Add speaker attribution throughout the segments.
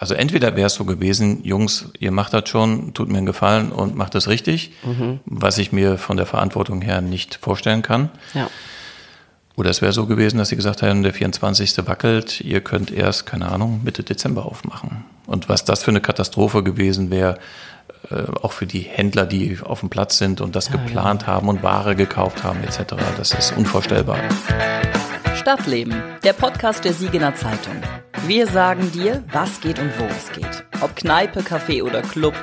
Speaker 1: Also entweder wäre es so gewesen, Jungs, ihr macht das schon, tut mir einen Gefallen und macht das richtig, mhm. was ich mir von der Verantwortung her nicht vorstellen kann. Ja. Oder es wäre so gewesen, dass sie gesagt hätten, der 24. wackelt, ihr könnt erst, keine Ahnung, Mitte Dezember aufmachen. Und was das für eine Katastrophe gewesen wäre, äh, auch für die Händler, die auf dem Platz sind und das ja, geplant ja. haben und Ware gekauft haben etc., das ist unvorstellbar.
Speaker 2: Stadtleben, der Podcast der Siegener Zeitung. Wir sagen dir, was geht und wo es geht. Ob Kneipe, Café oder Club.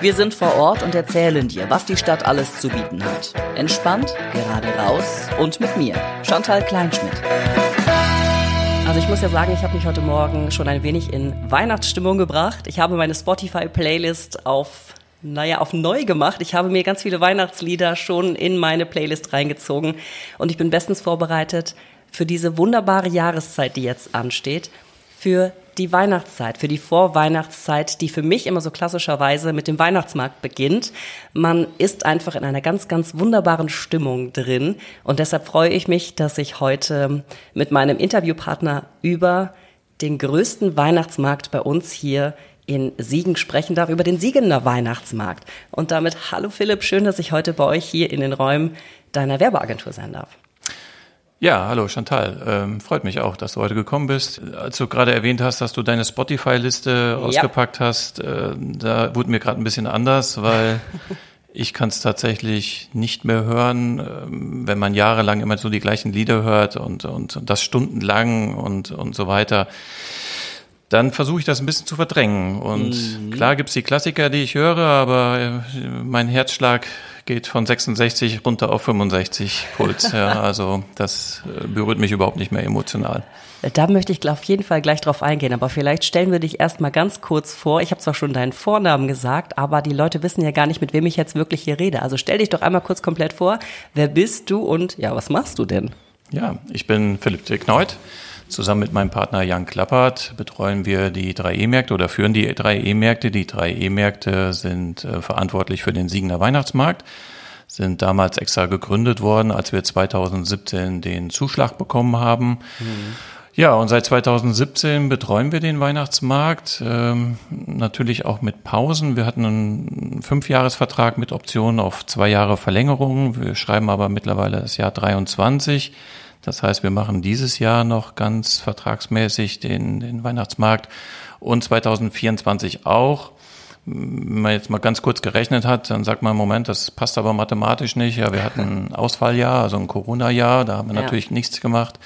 Speaker 2: Wir sind vor Ort und erzählen dir, was die Stadt alles zu bieten hat. Entspannt, gerade raus und mit mir, Chantal Kleinschmidt. Also ich muss ja sagen, ich habe mich heute Morgen schon ein wenig in Weihnachtsstimmung gebracht. Ich habe meine Spotify-Playlist auf naja, auf neu gemacht. Ich habe mir ganz viele Weihnachtslieder schon in meine Playlist reingezogen und ich bin bestens vorbereitet für diese wunderbare Jahreszeit, die jetzt ansteht, für die Weihnachtszeit, für die Vorweihnachtszeit, die für mich immer so klassischerweise mit dem Weihnachtsmarkt beginnt. Man ist einfach in einer ganz, ganz wunderbaren Stimmung drin und deshalb freue ich mich, dass ich heute mit meinem Interviewpartner über den größten Weihnachtsmarkt bei uns hier in Siegen sprechen darf, über den Siegener Weihnachtsmarkt. Und damit, hallo Philipp, schön, dass ich heute bei euch hier in den Räumen deiner Werbeagentur sein darf.
Speaker 1: Ja, hallo Chantal. Ähm, freut mich auch, dass du heute gekommen bist. Als du gerade erwähnt hast, dass du deine Spotify-Liste ja. ausgepackt hast, äh, da wurde mir gerade ein bisschen anders, weil ich kann es tatsächlich nicht mehr hören, ähm, wenn man jahrelang immer so die gleichen Lieder hört und, und, und das stundenlang und, und so weiter dann versuche ich das ein bisschen zu verdrängen. Und mhm. klar gibt's die Klassiker, die ich höre, aber äh, mein Herzschlag geht von 66 runter auf 65 Puls. ja, also das äh, berührt mich überhaupt nicht mehr emotional.
Speaker 2: Da möchte ich auf jeden Fall gleich drauf eingehen, aber vielleicht stellen wir dich erstmal ganz kurz vor. Ich habe zwar schon deinen Vornamen gesagt, aber die Leute wissen ja gar nicht, mit wem ich jetzt wirklich hier rede. Also stell dich doch einmal kurz komplett vor. Wer bist du und ja, was machst du denn?
Speaker 1: Ja, ich bin Philipp Dickneut. Zusammen mit meinem Partner Jan Klappert betreuen wir die drei E-Märkte oder führen die drei E-Märkte. Die drei E-Märkte sind äh, verantwortlich für den Siegener Weihnachtsmarkt, sind damals extra gegründet worden, als wir 2017 den Zuschlag bekommen haben. Mhm. Ja, und seit 2017 betreuen wir den Weihnachtsmarkt, ähm, natürlich auch mit Pausen. Wir hatten einen Fünfjahresvertrag mit Option auf zwei Jahre Verlängerung. Wir schreiben aber mittlerweile das Jahr 23. Das heißt, wir machen dieses Jahr noch ganz vertragsmäßig den, den Weihnachtsmarkt und 2024 auch. Wenn man jetzt mal ganz kurz gerechnet hat, dann sagt man, Moment, das passt aber mathematisch nicht. Ja, wir hatten ein Ausfalljahr, also ein Corona-Jahr, da haben wir ja. natürlich nichts gemacht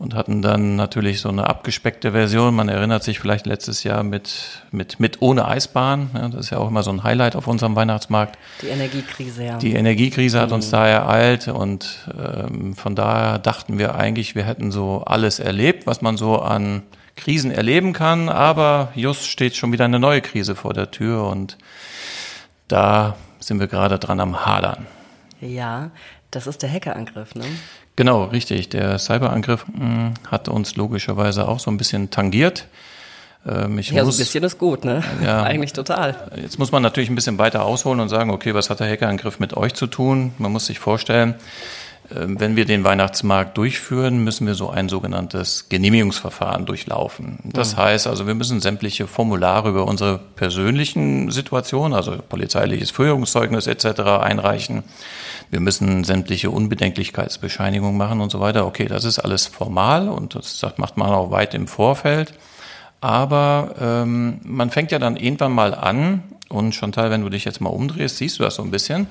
Speaker 1: und hatten dann natürlich so eine abgespeckte Version. Man erinnert sich vielleicht letztes Jahr mit, mit, mit ohne Eisbahn. Ja, das ist ja auch immer so ein Highlight auf unserem Weihnachtsmarkt.
Speaker 2: Die Energiekrise, ja.
Speaker 1: Die Energiekrise hat mhm. uns da ereilt und ähm, von daher dachten wir eigentlich, wir hätten so alles erlebt, was man so an Krisen erleben kann. Aber just steht schon wieder eine neue Krise vor der Tür und da sind wir gerade dran am Hadern.
Speaker 2: Ja, das ist der Hackerangriff, ne?
Speaker 1: Genau, richtig. Der Cyberangriff mh, hm, hat uns logischerweise auch so ein bisschen tangiert.
Speaker 2: Ähm, ich ja, muss, so ein bisschen ist gut, ne? Ja, Eigentlich total.
Speaker 1: Jetzt muss man natürlich ein bisschen weiter ausholen und sagen, okay, was hat der Hackerangriff mit euch zu tun? Man muss sich vorstellen, wenn wir den Weihnachtsmarkt durchführen, müssen wir so ein sogenanntes Genehmigungsverfahren durchlaufen. Das mhm. heißt also, wir müssen sämtliche Formulare über unsere persönlichen Situationen, also polizeiliches Führungszeugnis etc. einreichen. Wir müssen sämtliche Unbedenklichkeitsbescheinigungen machen und so weiter. Okay, das ist alles formal und das macht man auch weit im Vorfeld. Aber ähm, man fängt ja dann irgendwann mal an, und Chantal, wenn du dich jetzt mal umdrehst, siehst du das so ein bisschen.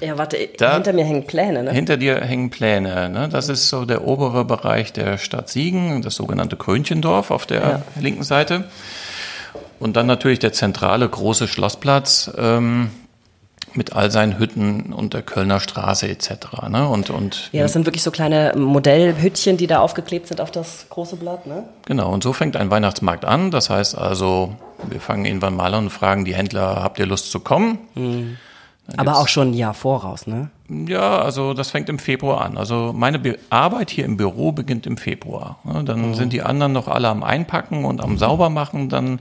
Speaker 2: Ja, warte, da, hinter mir hängen Pläne, ne?
Speaker 1: Hinter dir hängen Pläne, ne? Das ist so der obere Bereich der Stadt Siegen, das sogenannte Krönchendorf auf der ja. linken Seite. Und dann natürlich der zentrale große Schlossplatz. Ähm, mit all seinen Hütten und der Kölner Straße etc. Ne? Und, und,
Speaker 2: ja, das sind wirklich so kleine Modellhüttchen, die da aufgeklebt sind auf das große Blatt. Ne?
Speaker 1: Genau, und so fängt ein Weihnachtsmarkt an. Das heißt also, wir fangen irgendwann mal an und fragen die Händler, habt ihr Lust zu kommen? Mhm.
Speaker 2: Aber auch schon ein Jahr voraus, ne?
Speaker 1: Ja, also das fängt im Februar an. Also meine Be Arbeit hier im Büro beginnt im Februar. Dann mhm. sind die anderen noch alle am Einpacken und am Saubermachen. Dann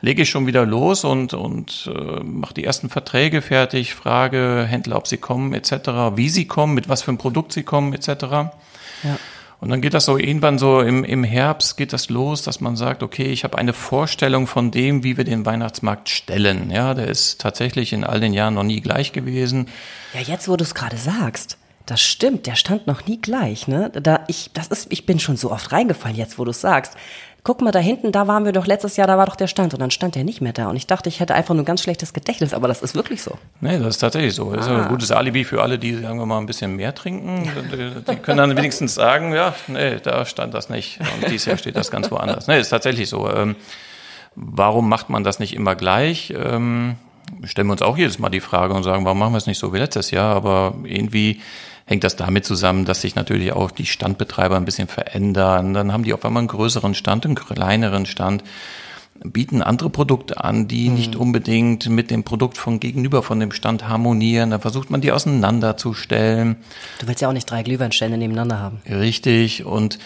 Speaker 1: lege ich schon wieder los und, und äh, mache die ersten Verträge fertig, frage Händler, ob sie kommen etc., wie sie kommen, mit was für einem Produkt sie kommen etc. Ja. Und dann geht das so irgendwann so im, im Herbst geht das los, dass man sagt, okay, ich habe eine Vorstellung von dem, wie wir den Weihnachtsmarkt stellen. Ja, der ist tatsächlich in all den Jahren noch nie gleich gewesen.
Speaker 2: Ja, jetzt, wo du es gerade sagst, das stimmt, der stand noch nie gleich, ne? Da ich, das ist, ich bin schon so oft reingefallen, jetzt, wo du es sagst guck mal da hinten, da waren wir doch letztes Jahr, da war doch der Stand und dann stand der nicht mehr da und ich dachte, ich hätte einfach nur ein ganz schlechtes Gedächtnis, aber das ist wirklich so.
Speaker 1: Nee, das ist tatsächlich so. Das ist ein ah. gutes Alibi für alle, die, sagen wir mal, ein bisschen mehr trinken. Die, die können dann wenigstens sagen, ja, nee, da stand das nicht und dieses Jahr steht das ganz woanders. Nee, ist tatsächlich so. Ähm, warum macht man das nicht immer gleich? Ähm, stellen wir uns auch jedes Mal die Frage und sagen, warum machen wir es nicht so wie letztes Jahr? Aber irgendwie hängt das damit zusammen, dass sich natürlich auch die Standbetreiber ein bisschen verändern. Dann haben die auf einmal einen größeren Stand, einen kleineren Stand bieten andere Produkte an, die mhm. nicht unbedingt mit dem Produkt von gegenüber von dem Stand harmonieren. Da versucht man die auseinanderzustellen.
Speaker 2: Du willst ja auch nicht drei Glühweinstände nebeneinander haben.
Speaker 1: Richtig. Und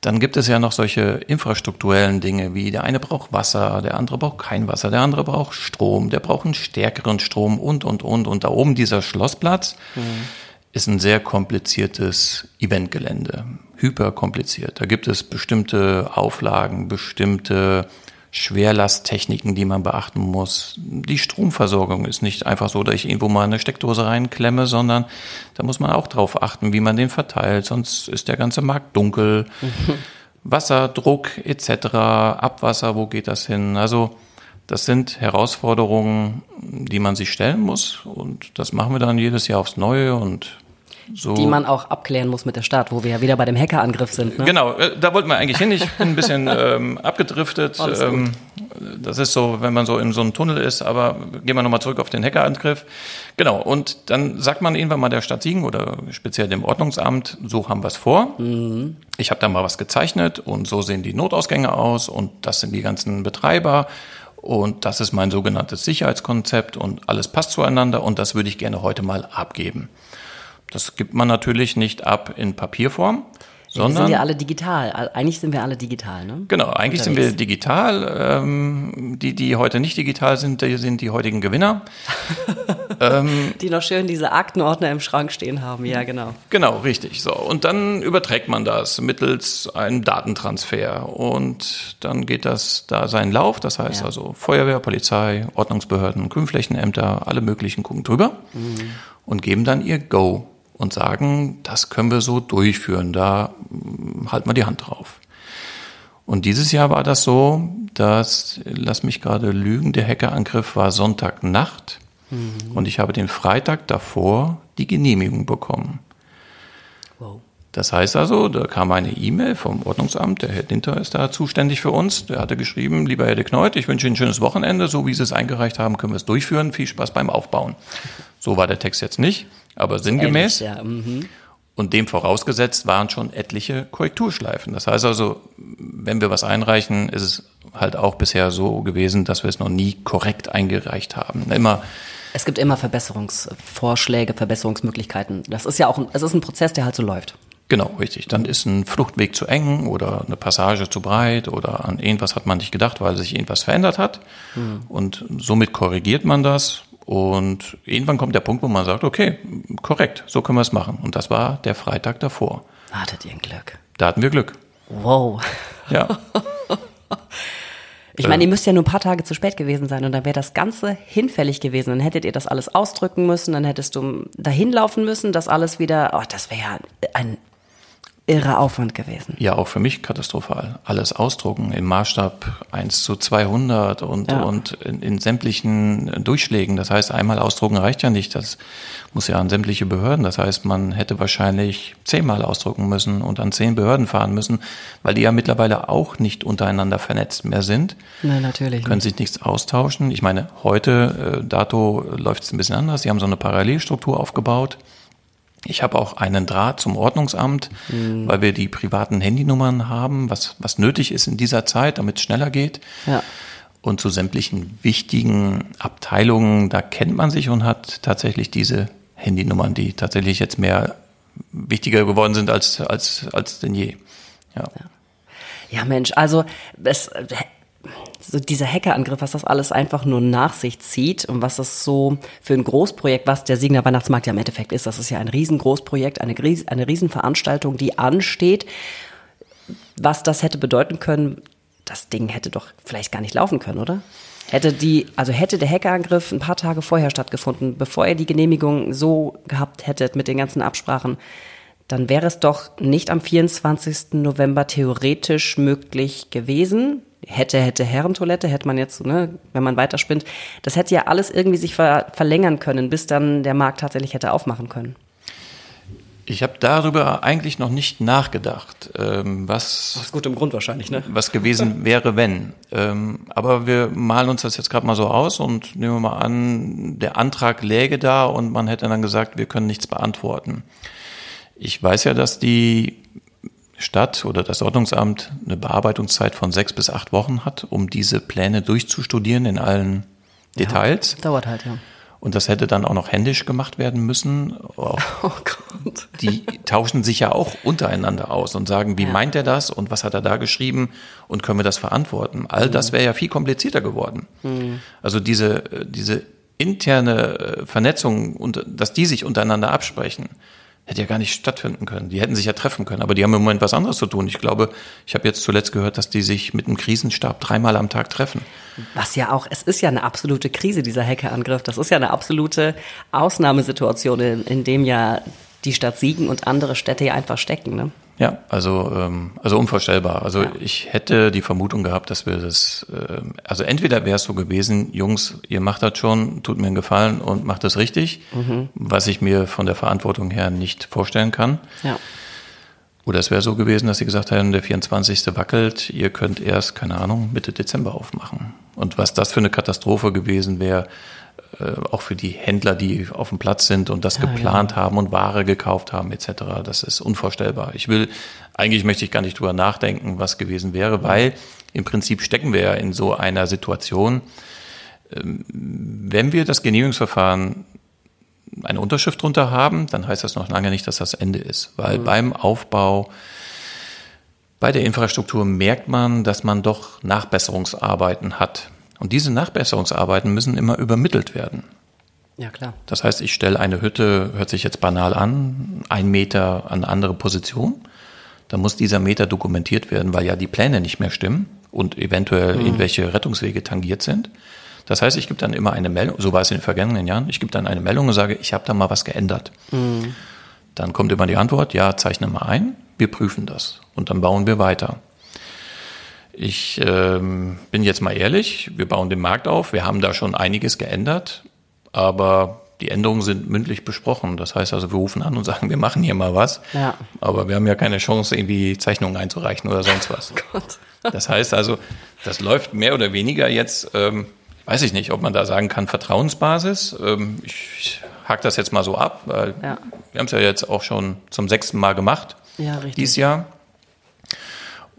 Speaker 1: dann gibt es ja noch solche infrastrukturellen Dinge wie der eine braucht Wasser, der andere braucht kein Wasser, der andere braucht Strom, der braucht einen stärkeren Strom und, und, und. Und da oben dieser Schlossplatz. Mhm ist ein sehr kompliziertes Eventgelände, hyperkompliziert. Da gibt es bestimmte Auflagen, bestimmte Schwerlasttechniken, die man beachten muss. Die Stromversorgung ist nicht einfach so, dass ich irgendwo mal eine Steckdose reinklemme, sondern da muss man auch drauf achten, wie man den verteilt, sonst ist der ganze Markt dunkel. Wasser, Druck etc., Abwasser, wo geht das hin? Also das sind Herausforderungen, die man sich stellen muss und das machen wir dann jedes Jahr aufs Neue und so.
Speaker 2: Die man auch abklären muss mit der Stadt, wo wir ja wieder bei dem Hackerangriff sind.
Speaker 1: Ne? Genau, äh, da wollten wir eigentlich hin. Ich bin ein bisschen ähm, abgedriftet. Ähm, das ist so, wenn man so in so einem Tunnel ist, aber gehen wir nochmal zurück auf den Hackerangriff. Genau, und dann sagt man irgendwann mal der Stadt Siegen oder speziell dem Ordnungsamt, so haben wir es vor. Mhm. Ich habe da mal was gezeichnet und so sehen die Notausgänge aus und das sind die ganzen Betreiber und das ist mein sogenanntes Sicherheitskonzept und alles passt zueinander und das würde ich gerne heute mal abgeben. Das gibt man natürlich nicht ab in Papierform, sondern.
Speaker 2: Wir sind ja alle digital. Eigentlich sind wir alle digital, ne?
Speaker 1: Genau, eigentlich Unterwegs. sind wir digital. Ähm, die, die heute nicht digital sind, die sind die heutigen Gewinner.
Speaker 2: ähm, die noch schön diese Aktenordner im Schrank stehen haben, ja, genau.
Speaker 1: Genau, richtig. So. Und dann überträgt man das mittels einem Datentransfer. Und dann geht das da seinen Lauf. Das heißt ja. also Feuerwehr, Polizei, Ordnungsbehörden, Grünflächenämter, alle möglichen gucken drüber mhm. und geben dann ihr Go und sagen, das können wir so durchführen, da hm, halten wir die Hand drauf. Und dieses Jahr war das so, dass, lass mich gerade lügen, der Hackerangriff war Sonntagnacht mhm. und ich habe den Freitag davor die Genehmigung bekommen. Das heißt also, da kam eine E-Mail vom Ordnungsamt, der Herr Dinter ist da zuständig für uns, der hatte geschrieben, lieber Herr de Kneut, ich wünsche Ihnen ein schönes Wochenende, so wie Sie es eingereicht haben, können wir es durchführen, viel Spaß beim Aufbauen. So war der Text jetzt nicht aber sinngemäß. Ähnlich, ja. mhm. Und dem vorausgesetzt waren schon etliche Korrekturschleifen. Das heißt also, wenn wir was einreichen, ist es halt auch bisher so gewesen, dass wir es noch nie korrekt eingereicht haben. Immer
Speaker 2: es gibt immer Verbesserungsvorschläge, Verbesserungsmöglichkeiten. Das ist ja auch ein, es ist ein Prozess, der halt so läuft.
Speaker 1: Genau, richtig. Dann ist ein Fluchtweg zu eng oder eine Passage zu breit oder an irgendwas hat man nicht gedacht, weil sich irgendwas verändert hat. Hm. Und somit korrigiert man das und irgendwann kommt der Punkt, wo man sagt, okay, korrekt, so können wir es machen. Und das war der Freitag davor.
Speaker 2: Hattet ihr ein Glück?
Speaker 1: Da hatten wir Glück.
Speaker 2: Wow.
Speaker 1: Ja.
Speaker 2: Ich meine, ihr müsst ja nur ein paar Tage zu spät gewesen sein und dann wäre das Ganze hinfällig gewesen. Dann hättet ihr das alles ausdrücken müssen, dann hättest du dahin laufen müssen, das alles wieder, oh, das wäre ja ein irrer Aufwand gewesen.
Speaker 1: Ja, auch für mich katastrophal. Alles ausdrucken im Maßstab 1 zu 200 und, ja. und in, in, sämtlichen Durchschlägen. Das heißt, einmal ausdrucken reicht ja nicht. Das muss ja an sämtliche Behörden. Das heißt, man hätte wahrscheinlich zehnmal ausdrucken müssen und an zehn Behörden fahren müssen, weil die ja mittlerweile auch nicht untereinander vernetzt mehr sind.
Speaker 2: Nein, natürlich.
Speaker 1: Können sich nichts austauschen. Ich meine, heute, äh, dato läuft es ein bisschen anders. Sie haben so eine Parallelstruktur aufgebaut. Ich habe auch einen Draht zum Ordnungsamt, mhm. weil wir die privaten Handynummern haben, was, was nötig ist in dieser Zeit, damit es schneller geht. Ja. Und zu sämtlichen wichtigen Abteilungen, da kennt man sich und hat tatsächlich diese Handynummern, die tatsächlich jetzt mehr wichtiger geworden sind als, als, als denn je.
Speaker 2: Ja. ja. ja Mensch, also es, so dieser Hackerangriff, was das alles einfach nur nach sich zieht und was das so für ein Großprojekt, was der Siegner Weihnachtsmarkt ja im Endeffekt ist, das ist ja ein riesengroßprojekt, eine, eine Riesenveranstaltung, die ansteht. Was das hätte bedeuten können, das Ding hätte doch vielleicht gar nicht laufen können, oder? Hätte die, also hätte der Hackerangriff ein paar Tage vorher stattgefunden, bevor ihr die Genehmigung so gehabt hättet mit den ganzen Absprachen, dann wäre es doch nicht am 24. November theoretisch möglich gewesen. Hätte, hätte Herrentoilette, hätte man jetzt, ne, wenn man weiterspinnt. Das hätte ja alles irgendwie sich ver verlängern können, bis dann der Markt tatsächlich hätte aufmachen können.
Speaker 1: Ich habe darüber eigentlich noch nicht nachgedacht, ähm, was
Speaker 2: aus gutem Grund wahrscheinlich, ne?
Speaker 1: Was gewesen wäre, wenn. Ähm, aber wir malen uns das jetzt gerade mal so aus und nehmen wir mal an, der Antrag läge da und man hätte dann gesagt, wir können nichts beantworten. Ich weiß ja, dass die Stadt oder das Ordnungsamt eine Bearbeitungszeit von sechs bis acht Wochen hat, um diese Pläne durchzustudieren in allen Details.
Speaker 2: Ja, dauert halt, ja.
Speaker 1: Und das hätte dann auch noch händisch gemacht werden müssen. Oh, oh Gott. Die tauschen sich ja auch untereinander aus und sagen, wie ja. meint er das und was hat er da geschrieben und können wir das verantworten? All mhm. das wäre ja viel komplizierter geworden. Mhm. Also diese, diese interne äh, Vernetzung dass die sich untereinander absprechen, hätte ja gar nicht stattfinden können. Die hätten sich ja treffen können, aber die haben im Moment was anderes zu tun. Ich glaube, ich habe jetzt zuletzt gehört, dass die sich mit einem Krisenstab dreimal am Tag treffen.
Speaker 2: Was ja auch, es ist ja eine absolute Krise, dieser Hackerangriff. Das ist ja eine absolute Ausnahmesituation, in, in dem ja die Stadt Siegen und andere Städte ja einfach stecken. Ne?
Speaker 1: Ja, also, ähm, also unvorstellbar. Also ja. ich hätte die Vermutung gehabt, dass wir das, äh, also entweder wäre es so gewesen, Jungs, ihr macht das schon, tut mir einen Gefallen und macht das richtig, mhm. was ich mir von der Verantwortung her nicht vorstellen kann. Ja. Oder es wäre so gewesen, dass sie gesagt haben, der 24. wackelt, ihr könnt erst, keine Ahnung, Mitte Dezember aufmachen. Und was das für eine Katastrophe gewesen wäre, auch für die Händler, die auf dem Platz sind und das ja, geplant ja. haben und Ware gekauft haben etc. Das ist unvorstellbar. Ich will, eigentlich möchte ich gar nicht drüber nachdenken, was gewesen wäre, weil im Prinzip stecken wir ja in so einer Situation. Ähm, wenn wir das Genehmigungsverfahren eine Unterschrift drunter haben, dann heißt das noch lange nicht, dass das Ende ist, weil mhm. beim Aufbau bei der Infrastruktur merkt man, dass man doch Nachbesserungsarbeiten hat. Und diese Nachbesserungsarbeiten müssen immer übermittelt werden.
Speaker 2: Ja, klar.
Speaker 1: Das heißt, ich stelle eine Hütte, hört sich jetzt banal an, ein Meter an eine andere Position. Dann muss dieser Meter dokumentiert werden, weil ja die Pläne nicht mehr stimmen und eventuell mhm. irgendwelche Rettungswege tangiert sind. Das heißt, ich gebe dann immer eine Meldung, so war es in den vergangenen Jahren, ich gebe dann eine Meldung und sage, ich habe da mal was geändert. Mhm. Dann kommt immer die Antwort, ja, zeichne mal ein, wir prüfen das und dann bauen wir weiter. Ich ähm, bin jetzt mal ehrlich, wir bauen den Markt auf, wir haben da schon einiges geändert, aber die Änderungen sind mündlich besprochen. Das heißt also, wir rufen an und sagen, wir machen hier mal was. Ja. Aber wir haben ja keine Chance, irgendwie Zeichnungen einzureichen oder sonst was. Oh. Das heißt also, das läuft mehr oder weniger jetzt, ähm, weiß ich nicht, ob man da sagen kann, Vertrauensbasis. Ähm, ich, ich hake das jetzt mal so ab, weil ja. wir haben es ja jetzt auch schon zum sechsten Mal gemacht. Ja, richtig. Dieses Jahr.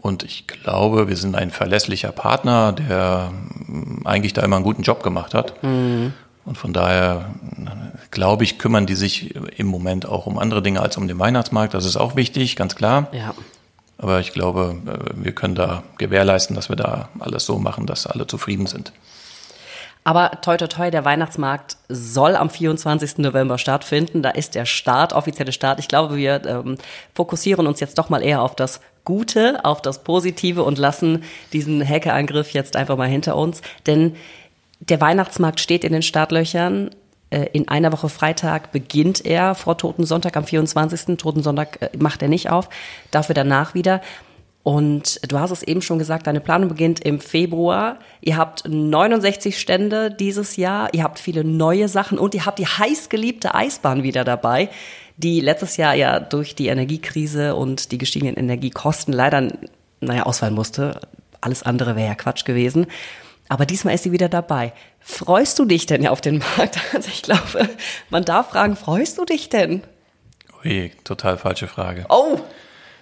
Speaker 1: Und ich glaube, wir sind ein verlässlicher Partner, der eigentlich da immer einen guten Job gemacht hat. Mhm. Und von daher, glaube ich, kümmern die sich im Moment auch um andere Dinge als um den Weihnachtsmarkt. Das ist auch wichtig, ganz klar. Ja. Aber ich glaube, wir können da gewährleisten, dass wir da alles so machen, dass alle zufrieden sind.
Speaker 2: Aber toi toi toi, der Weihnachtsmarkt soll am 24. November stattfinden. Da ist der Start, offizielle Start. Ich glaube, wir ähm, fokussieren uns jetzt doch mal eher auf das Gute, auf das Positive und lassen diesen Hackerangriff jetzt einfach mal hinter uns. Denn der Weihnachtsmarkt steht in den Startlöchern. Äh, in einer Woche Freitag beginnt er vor Toten Sonntag am 24. Toten Sonntag äh, macht er nicht auf, dafür danach wieder. Und du hast es eben schon gesagt, deine Planung beginnt im Februar. Ihr habt 69 Stände dieses Jahr, ihr habt viele neue Sachen und ihr habt die heißgeliebte Eisbahn wieder dabei die letztes Jahr ja durch die Energiekrise und die gestiegenen Energiekosten leider, naja, ausfallen musste. Alles andere wäre ja Quatsch gewesen. Aber diesmal ist sie wieder dabei. Freust du dich denn ja auf den Markt? Also ich glaube, man darf fragen, freust du dich denn?
Speaker 1: Ui, total falsche Frage. Oh!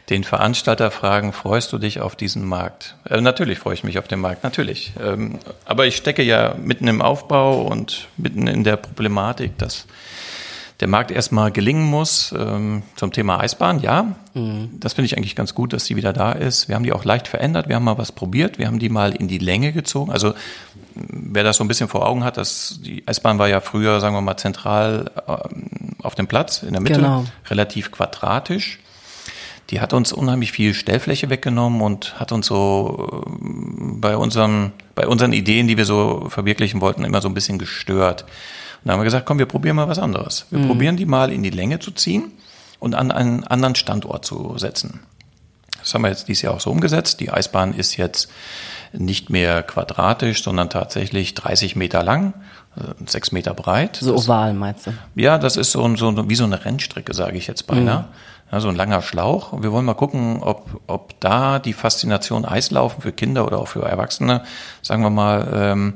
Speaker 1: Den Veranstalter fragen, freust du dich auf diesen Markt? Äh, natürlich freue ich mich auf den Markt, natürlich. Ähm, aber ich stecke ja mitten im Aufbau und mitten in der Problematik, dass der Markt erstmal gelingen muss. Ähm, zum Thema Eisbahn, ja, mhm. das finde ich eigentlich ganz gut, dass sie wieder da ist. Wir haben die auch leicht verändert, wir haben mal was probiert, wir haben die mal in die Länge gezogen. Also wer das so ein bisschen vor Augen hat, dass die Eisbahn war ja früher, sagen wir mal, zentral ähm, auf dem Platz in der Mitte, genau. relativ quadratisch. Die hat uns unheimlich viel Stellfläche weggenommen und hat uns so äh, bei unserem, bei unseren Ideen, die wir so verwirklichen wollten, immer so ein bisschen gestört. Dann haben wir gesagt, komm, wir probieren mal was anderes. Wir mhm. probieren die mal in die Länge zu ziehen und an einen anderen Standort zu setzen. Das haben wir jetzt dieses Jahr auch so umgesetzt. Die Eisbahn ist jetzt nicht mehr quadratisch, sondern tatsächlich 30 Meter lang, äh, sechs Meter breit.
Speaker 2: So oval meinst du?
Speaker 1: Ja, das ist so, so wie so eine Rennstrecke, sage ich jetzt beinahe. Mhm. Ja, so ein langer Schlauch. Und wir wollen mal gucken, ob, ob da die Faszination Eislaufen für Kinder oder auch für Erwachsene, sagen wir mal, ähm,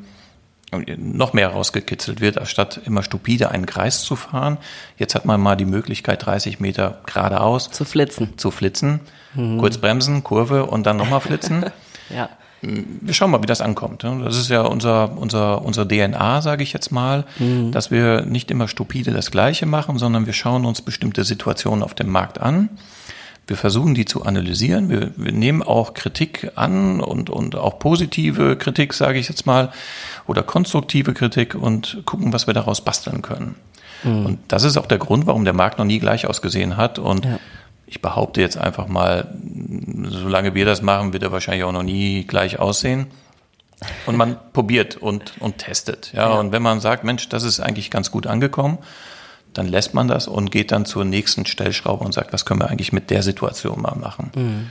Speaker 1: noch mehr rausgekitzelt wird, anstatt immer stupide einen Kreis zu fahren. Jetzt hat man mal die Möglichkeit, 30 Meter geradeaus
Speaker 2: zu flitzen.
Speaker 1: Zu flitzen. Mhm. Kurz bremsen, Kurve und dann nochmal flitzen. ja. Wir schauen mal, wie das ankommt. Das ist ja unser, unser, unser DNA, sage ich jetzt mal, mhm. dass wir nicht immer stupide das Gleiche machen, sondern wir schauen uns bestimmte Situationen auf dem Markt an wir versuchen die zu analysieren. Wir, wir nehmen auch Kritik an und, und auch positive Kritik, sage ich jetzt mal, oder konstruktive Kritik und gucken, was wir daraus basteln können. Mhm. Und das ist auch der Grund, warum der Markt noch nie gleich ausgesehen hat. Und ja. ich behaupte jetzt einfach mal, solange wir das machen, wird er wahrscheinlich auch noch nie gleich aussehen. Und man probiert und, und testet. Ja? ja. Und wenn man sagt, Mensch, das ist eigentlich ganz gut angekommen, dann lässt man das und geht dann zur nächsten Stellschraube und sagt, was können wir eigentlich mit der Situation mal machen. Mhm.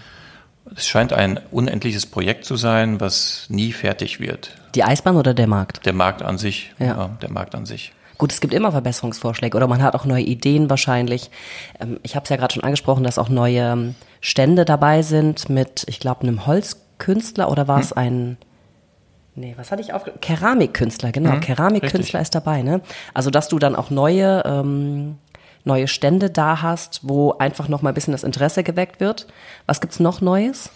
Speaker 1: Es scheint ein unendliches Projekt zu sein, was nie fertig wird.
Speaker 2: Die Eisbahn oder der Markt?
Speaker 1: Der Markt an sich. Ja. ja der Markt an sich.
Speaker 2: Gut, es gibt immer Verbesserungsvorschläge oder man hat auch neue Ideen wahrscheinlich. Ähm, ich habe es ja gerade schon angesprochen, dass auch neue ähm, Stände dabei sind mit, ich glaube, einem Holzkünstler oder war es hm. ein Nee, was hatte ich auf? Keramikkünstler, genau. Mhm, Keramikkünstler ist dabei, ne? Also, dass du dann auch neue, ähm, neue Stände da hast, wo einfach noch mal ein bisschen das Interesse geweckt wird. Was gibt's noch Neues?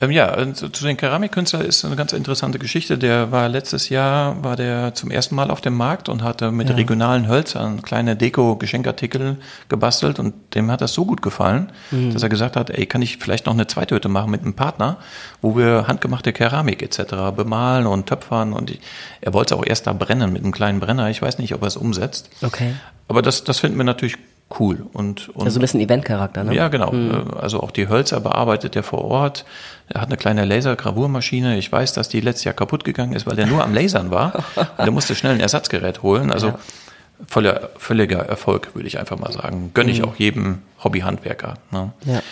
Speaker 1: Ähm, ja, zu den Keramikkünstlern ist eine ganz interessante Geschichte. Der war letztes Jahr, war der zum ersten Mal auf dem Markt und hatte mit ja. regionalen Hölzern kleine Deko-Geschenkartikel gebastelt und dem hat das so gut gefallen, mhm. dass er gesagt hat, ey, kann ich vielleicht noch eine zweite Hütte machen mit einem Partner, wo wir handgemachte Keramik etc. bemalen und töpfern und ich, er wollte auch erst da brennen mit einem kleinen Brenner. Ich weiß nicht, ob er es umsetzt.
Speaker 2: Okay.
Speaker 1: Aber das, das finden wir natürlich cool. Und, und
Speaker 2: also ein bisschen Eventcharakter, ne?
Speaker 1: Ja, genau. Mhm. Also auch die Hölzer bearbeitet er vor Ort. Er hat eine kleine Lasergravurmaschine. Ich weiß, dass die letztes Jahr kaputt gegangen ist, weil der nur am Lasern war. und er musste schnell ein Ersatzgerät holen. Also ja. voller, völliger Erfolg, würde ich einfach mal sagen. Gönne ich mhm. auch jedem Hobbyhandwerker. Ne? Ja.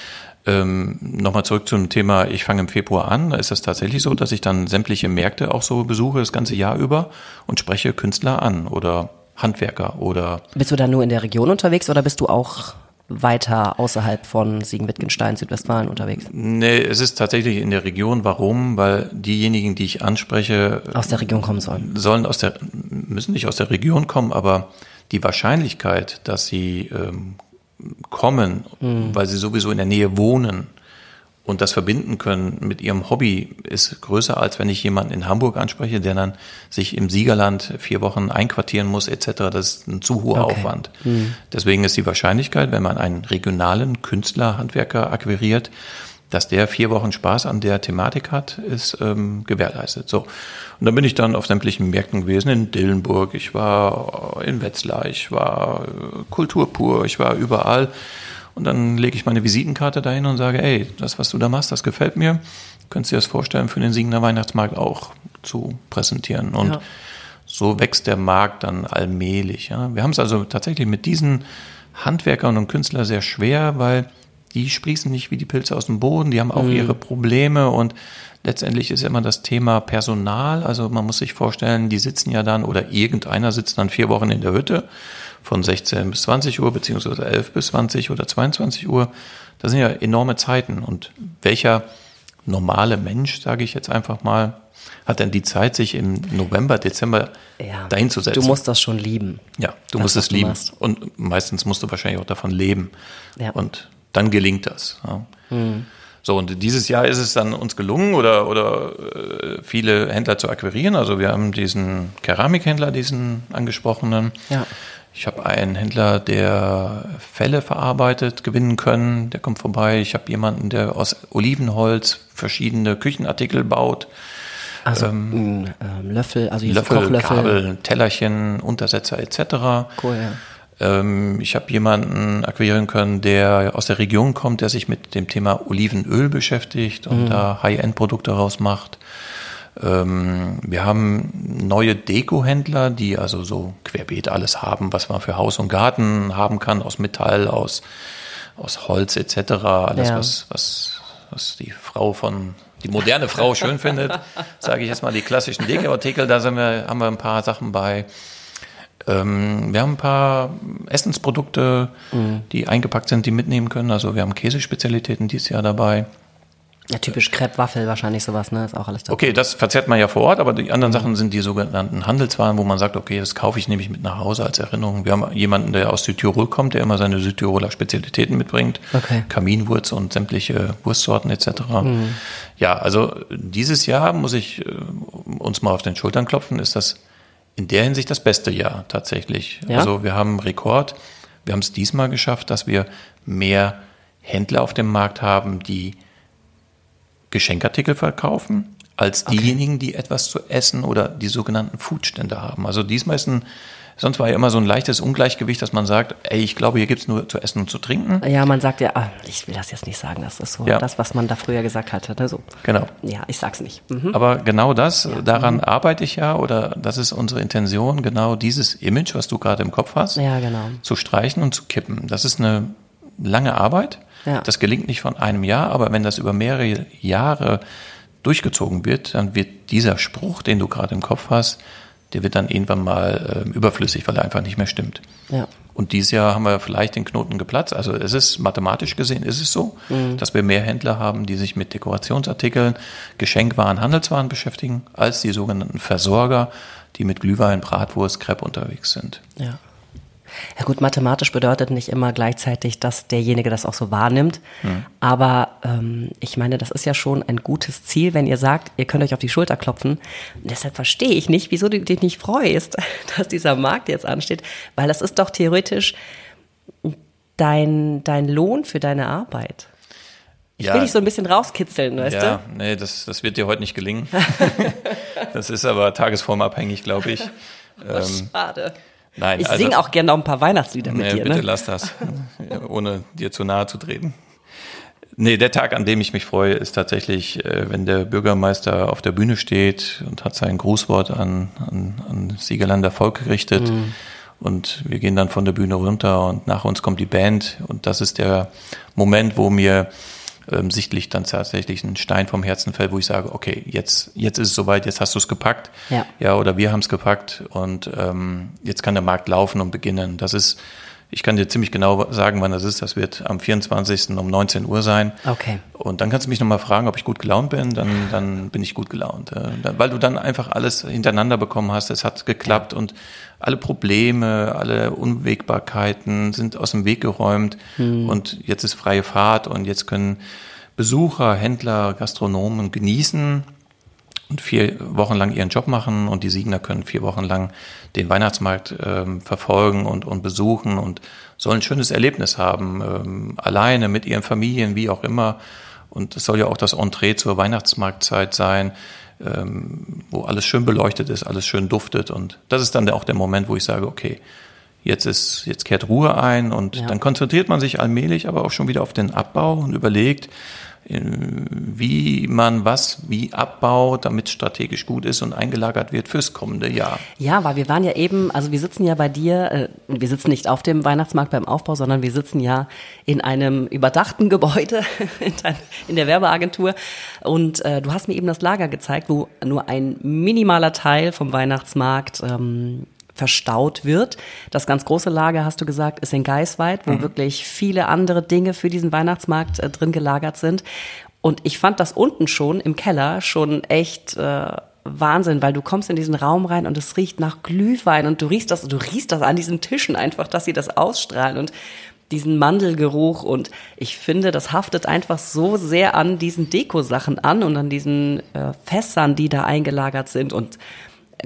Speaker 1: Ähm, Nochmal zurück zum Thema, ich fange im Februar an. Da ist es tatsächlich so, dass ich dann sämtliche Märkte auch so besuche, das ganze Jahr über und spreche Künstler an oder Handwerker oder.
Speaker 2: Bist du da nur in der Region unterwegs oder bist du auch weiter außerhalb von Siegen-Wittgenstein, Südwestfalen unterwegs?
Speaker 1: Nee, es ist tatsächlich in der Region. Warum? Weil diejenigen, die ich anspreche.
Speaker 2: Aus der Region kommen sollen.
Speaker 1: Sollen aus der, müssen nicht aus der Region kommen, aber die Wahrscheinlichkeit, dass sie ähm, kommen, mhm. weil sie sowieso in der Nähe wohnen, und das verbinden können mit ihrem Hobby ist größer, als wenn ich jemanden in Hamburg anspreche, der dann sich im Siegerland vier Wochen einquartieren muss etc. Das ist ein zu hoher okay. Aufwand. Mhm. Deswegen ist die Wahrscheinlichkeit, wenn man einen regionalen Künstler, Handwerker akquiriert, dass der vier Wochen Spaß an der Thematik hat, ist ähm, gewährleistet. So. Und dann bin ich dann auf sämtlichen Märkten gewesen, in Dillenburg, ich war in Wetzlar, ich war äh, Kulturpur, ich war überall. Und dann lege ich meine Visitenkarte dahin und sage, ey, das, was du da machst, das gefällt mir. Könntest du dir das vorstellen, für den Siegener Weihnachtsmarkt auch zu präsentieren? Und ja. so wächst der Markt dann allmählich. Ja. Wir haben es also tatsächlich mit diesen Handwerkern und Künstlern sehr schwer, weil die sprießen nicht wie die Pilze aus dem Boden, die haben auch mhm. ihre Probleme und letztendlich ist immer das Thema Personal. Also man muss sich vorstellen, die sitzen ja dann oder irgendeiner sitzt dann vier Wochen in der Hütte von 16 bis 20 Uhr, beziehungsweise 11 bis 20 oder 22 Uhr. Das sind ja enorme Zeiten. Und welcher normale Mensch, sage ich jetzt einfach mal, hat denn die Zeit, sich im November, Dezember ja, dahin zu setzen?
Speaker 2: Du musst das schon lieben.
Speaker 1: Ja, du musst es lieben. Und meistens musst du wahrscheinlich auch davon leben. Ja. Und dann gelingt das. Ja. Mhm. So, und dieses Jahr ist es dann uns gelungen oder, oder äh, viele Händler zu akquirieren. Also wir haben diesen Keramikhändler, diesen angesprochenen. Ja Ich habe einen Händler, der Felle verarbeitet, gewinnen können. Der kommt vorbei. Ich habe jemanden, der aus Olivenholz verschiedene Küchenartikel baut.
Speaker 2: Also ähm, ähm, Löffel, also
Speaker 1: Löffel, Kochlöffel. Kabel, Tellerchen, Untersetzer etc.
Speaker 2: Cool, ja.
Speaker 1: Ähm, ich habe jemanden akquirieren können, der aus der Region kommt, der sich mit dem Thema Olivenöl beschäftigt und mhm. da High-End-Produkte rausmacht. Ähm, wir haben neue Deko-Händler, die also so querbeet alles haben, was man für Haus und Garten haben kann, aus Metall, aus, aus Holz etc. Alles, ja. was, was, was die Frau von, die moderne Frau schön findet, sage ich jetzt mal, die klassischen Deko-Artikel, da sind wir, haben wir ein paar Sachen bei. Ähm, wir haben ein paar Essensprodukte, mhm. die eingepackt sind, die mitnehmen können. Also wir haben Käsespezialitäten dieses Jahr dabei.
Speaker 2: Ja, typisch Crepe, Waffel, wahrscheinlich sowas, ne? Ist auch alles
Speaker 1: dabei. Okay, das verzehrt man ja vor Ort, aber die anderen mhm. Sachen sind die sogenannten Handelswaren, wo man sagt, okay, das kaufe ich nämlich mit nach Hause als Erinnerung. Wir haben jemanden, der aus Südtirol kommt, der immer seine Südtiroler Spezialitäten mitbringt.
Speaker 2: Okay.
Speaker 1: Kaminwurz und sämtliche Wurstsorten etc. Mhm. Ja, also dieses Jahr muss ich äh, uns mal auf den Schultern klopfen, ist das in der Hinsicht das beste Jahr tatsächlich. Ja? Also wir haben Rekord. Wir haben es diesmal geschafft, dass wir mehr Händler auf dem Markt haben, die Geschenkartikel verkaufen, als diejenigen, okay. die etwas zu essen oder die sogenannten Foodstände haben. Also diesmal ist ein Sonst war ja immer so ein leichtes Ungleichgewicht, dass man sagt, ey, ich glaube, hier gibt's nur zu essen und zu trinken.
Speaker 2: Ja, man sagt ja, ah, ich will das jetzt nicht sagen, das ist so ja. das, was man da früher gesagt hatte. Ne? So.
Speaker 1: Genau.
Speaker 2: Ja, ich sag's nicht. Mhm.
Speaker 1: Aber genau das, ja. daran mhm. arbeite ich ja, oder das ist unsere Intention, genau dieses Image, was du gerade im Kopf hast,
Speaker 2: ja, genau.
Speaker 1: zu streichen und zu kippen. Das ist eine lange Arbeit. Ja. Das gelingt nicht von einem Jahr, aber wenn das über mehrere Jahre durchgezogen wird, dann wird dieser Spruch, den du gerade im Kopf hast, der wird dann irgendwann mal äh, überflüssig, weil er einfach nicht mehr stimmt.
Speaker 2: Ja.
Speaker 1: Und dieses Jahr haben wir vielleicht den Knoten geplatzt. Also es ist mathematisch gesehen ist es so, mhm. dass wir mehr Händler haben, die sich mit Dekorationsartikeln, Geschenkwaren, Handelswaren beschäftigen, als die sogenannten Versorger, die mit Glühwein, Bratwurst, Crepe unterwegs sind.
Speaker 2: Ja. Ja gut, mathematisch bedeutet nicht immer gleichzeitig, dass derjenige das auch so wahrnimmt. Mhm. Aber ähm, ich meine, das ist ja schon ein gutes Ziel, wenn ihr sagt, ihr könnt euch auf die Schulter klopfen. Und deshalb verstehe ich nicht, wieso du dich nicht freust, dass dieser Markt jetzt ansteht, weil das ist doch theoretisch dein, dein Lohn für deine Arbeit. Ich ja, will dich so ein bisschen rauskitzeln, weißt
Speaker 1: ja,
Speaker 2: du?
Speaker 1: Ja, nee, das, das wird dir heute nicht gelingen. das ist aber tagesformabhängig, glaube ich.
Speaker 2: Ähm, schade. Nein, ich also, singe auch gerne noch ein paar Weihnachtslieder mit
Speaker 1: nee,
Speaker 2: dir.
Speaker 1: Bitte
Speaker 2: ne?
Speaker 1: lass das, ohne dir zu nahe zu treten. Nee, der Tag, an dem ich mich freue, ist tatsächlich, äh, wenn der Bürgermeister auf der Bühne steht und hat sein Grußwort an, an, an Siegerlander Volk gerichtet. Mhm. Und wir gehen dann von der Bühne runter und nach uns kommt die Band. Und das ist der Moment, wo mir ähm, sichtlich dann tatsächlich ein Stein vom Herzen fällt, wo ich sage, okay, jetzt, jetzt ist es soweit, jetzt hast du es gepackt.
Speaker 2: Ja.
Speaker 1: ja, oder wir haben es gepackt und ähm, jetzt kann der Markt laufen und beginnen. Das ist, ich kann dir ziemlich genau sagen, wann das ist. Das wird am 24. um 19 Uhr sein.
Speaker 2: Okay.
Speaker 1: Und dann kannst du mich nochmal fragen, ob ich gut gelaunt bin. Dann, dann bin ich gut gelaunt. Äh, weil du dann einfach alles hintereinander bekommen hast. Es hat geklappt ja. und alle Probleme, alle Unwägbarkeiten sind aus dem Weg geräumt. Hm. Und jetzt ist freie Fahrt und jetzt können Besucher, Händler, Gastronomen genießen und vier Wochen lang ihren Job machen und die Siegner können vier Wochen lang den Weihnachtsmarkt ähm, verfolgen und, und besuchen und sollen ein schönes Erlebnis haben, ähm, alleine mit ihren Familien, wie auch immer. Und es soll ja auch das Entree zur Weihnachtsmarktzeit sein, ähm, wo alles schön beleuchtet ist, alles schön duftet. Und das ist dann auch der Moment, wo ich sage, okay, jetzt ist, jetzt kehrt Ruhe ein und ja. dann konzentriert man sich allmählich aber auch schon wieder auf den Abbau und überlegt, wie man was wie abbaut, damit strategisch gut ist und eingelagert wird fürs kommende Jahr.
Speaker 2: Ja, weil wir waren ja eben, also wir sitzen ja bei dir, äh, wir sitzen nicht auf dem Weihnachtsmarkt beim Aufbau, sondern wir sitzen ja in einem überdachten Gebäude in der Werbeagentur und äh, du hast mir eben das Lager gezeigt, wo nur ein minimaler Teil vom Weihnachtsmarkt ähm, verstaut wird. Das ganz große Lager, hast du gesagt, ist in Geisweit, wo mhm. wirklich viele andere Dinge für diesen Weihnachtsmarkt äh, drin gelagert sind. Und ich fand das unten schon im Keller schon echt äh, Wahnsinn, weil du kommst in diesen Raum rein und es riecht nach Glühwein und du riechst das, du riechst das an diesen Tischen einfach, dass sie das ausstrahlen und diesen Mandelgeruch und ich finde, das haftet einfach so sehr an diesen Dekosachen an und an diesen äh, Fässern, die da eingelagert sind und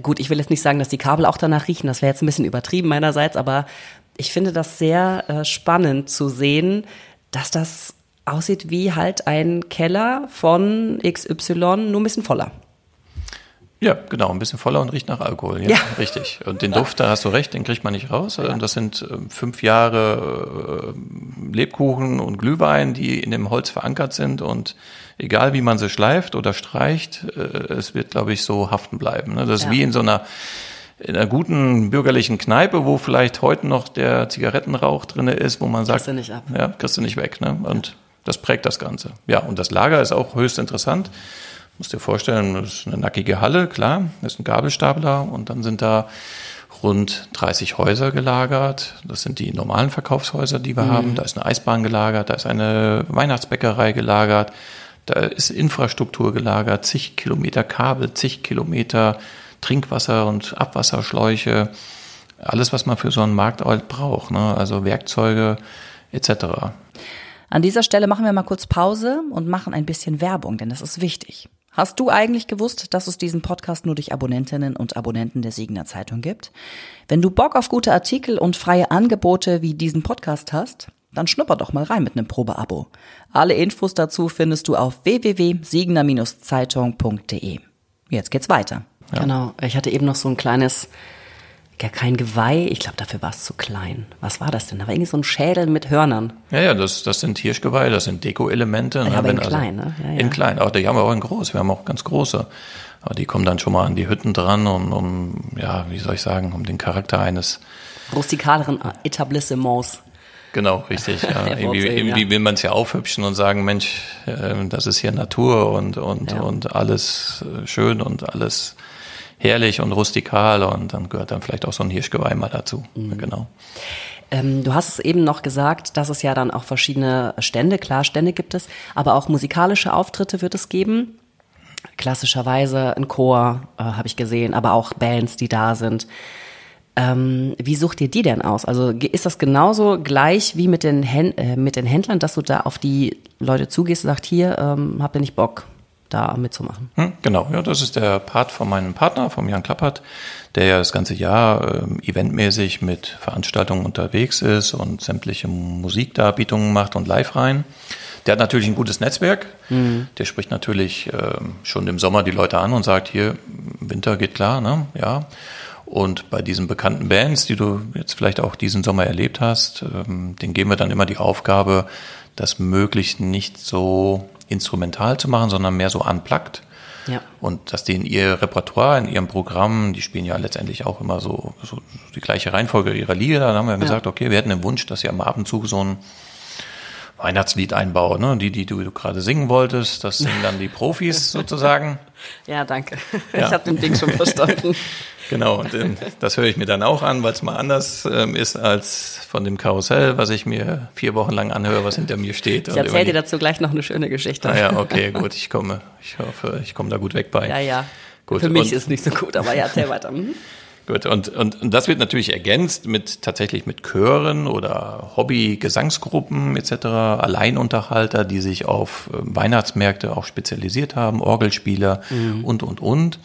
Speaker 2: gut, ich will jetzt nicht sagen, dass die Kabel auch danach riechen, das wäre jetzt ein bisschen übertrieben meinerseits, aber ich finde das sehr äh, spannend zu sehen, dass das aussieht wie halt ein Keller von XY, nur ein bisschen voller.
Speaker 1: Ja, genau, ein bisschen voller und riecht nach Alkohol. Ja, ja. richtig. Und den Duft, da hast du recht, den kriegt man nicht raus. Ja. Das sind äh, fünf Jahre äh, Lebkuchen und Glühwein, die in dem Holz verankert sind und egal wie man sie schleift oder streicht, äh, es wird, glaube ich, so haften bleiben. Ne? Das ist ja. wie in so einer in einer guten bürgerlichen Kneipe, wo vielleicht heute noch der Zigarettenrauch drinne ist, wo man sagt, kriegst du nicht ab. Ja, kriegst du nicht weg. Ne? Und das prägt das Ganze. Ja, und das Lager ist auch höchst interessant. Du musst dir vorstellen, das ist eine nackige Halle, klar, das ist ein Gabelstapler und dann sind da rund 30 Häuser gelagert. Das sind die normalen Verkaufshäuser, die wir mhm. haben. Da ist eine Eisbahn gelagert, da ist eine Weihnachtsbäckerei gelagert, da ist Infrastruktur gelagert, zig Kilometer Kabel, zig Kilometer Trinkwasser und Abwasserschläuche. Alles, was man für so einen Markt halt braucht, ne? also Werkzeuge etc.
Speaker 2: An dieser Stelle machen wir mal kurz Pause und machen ein bisschen Werbung, denn das ist wichtig. Hast du eigentlich gewusst, dass es diesen Podcast nur durch Abonnentinnen und Abonnenten der Siegener Zeitung gibt? Wenn du Bock auf gute Artikel und freie Angebote wie diesen Podcast hast, dann schnupper doch mal rein mit einem Probeabo. Alle Infos dazu findest du auf www.siegener-zeitung.de. Jetzt geht's weiter. Ja. Genau. Ich hatte eben noch so ein kleines ja kein Geweih. Ich glaube, dafür war es zu klein. Was war das denn? Da war irgendwie so ein Schädel mit Hörnern.
Speaker 1: Ja, ja, das, das sind Hirschgeweih, das sind Deko-Elemente.
Speaker 2: Ja, ne? aber in also, klein, ne? Ja, ja.
Speaker 1: In klein, auch die haben wir auch in groß. Wir haben auch ganz große. Aber die kommen dann schon mal an die Hütten dran, um, um ja, wie soll ich sagen, um den Charakter eines
Speaker 2: rustikaleren Etablissements
Speaker 1: Genau, richtig. Ja. irgendwie, irgendwie will man es ja aufhübschen und sagen, Mensch, äh, das ist hier Natur und, und, und alles äh, schön und alles herrlich und rustikal und dann gehört dann vielleicht auch so ein Hirschgeweih mal dazu. Mhm. Genau.
Speaker 2: Ähm, du hast es eben noch gesagt, dass es ja dann auch verschiedene Stände, klar, Stände gibt es, aber auch musikalische Auftritte wird es geben. Klassischerweise ein Chor, äh, habe ich gesehen, aber auch Bands, die da sind. Ähm, wie sucht ihr die denn aus? Also ist das genauso gleich wie mit den, äh, mit den Händlern, dass du da auf die Leute zugehst und sagst, hier, ähm, habt ihr nicht Bock? Da mitzumachen.
Speaker 1: Hm, genau, ja, das ist der Part von meinem Partner, von Jan Klappert, der ja das ganze Jahr ähm, eventmäßig mit Veranstaltungen unterwegs ist und sämtliche Musikdarbietungen macht und live rein. Der hat natürlich ein gutes Netzwerk. Mhm. Der spricht natürlich ähm, schon im Sommer die Leute an und sagt, hier, Winter geht klar, ne? Ja. Und bei diesen bekannten Bands, die du jetzt vielleicht auch diesen Sommer erlebt hast, ähm, denen geben wir dann immer die Aufgabe, das möglichst nicht so instrumental zu machen, sondern mehr so unplugged. Ja. Und dass die in ihr Repertoire, in ihrem Programm, die spielen ja letztendlich auch immer so, so die gleiche Reihenfolge ihrer Lieder. Dann haben wir ja. gesagt, okay, wir hätten den Wunsch, dass sie am Abendzug so ein Weihnachtslied einbauen. Ne? Die, die du, du gerade singen wolltest, das sind dann die Profis sozusagen.
Speaker 2: Ja, danke. Ja. Ich habe den Ding schon verstanden.
Speaker 1: Genau, und das höre ich mir dann auch an, weil es mal anders ähm, ist als von dem Karussell, was ich mir vier Wochen lang anhöre, was hinter mir steht.
Speaker 2: Ich erzähle dir dazu gleich noch eine schöne Geschichte.
Speaker 1: Ah ja, okay, gut, ich komme. Ich hoffe, ich komme da gut weg bei.
Speaker 2: Ja, ja. Gut. Für mich ist nicht so gut, aber ja, erzähl weiter.
Speaker 1: Gut, und, und, und das wird natürlich ergänzt mit tatsächlich mit Chören oder Hobby-Gesangsgruppen etc., Alleinunterhalter, die sich auf ähm, Weihnachtsmärkte auch spezialisiert haben, Orgelspieler mhm. und, und, und.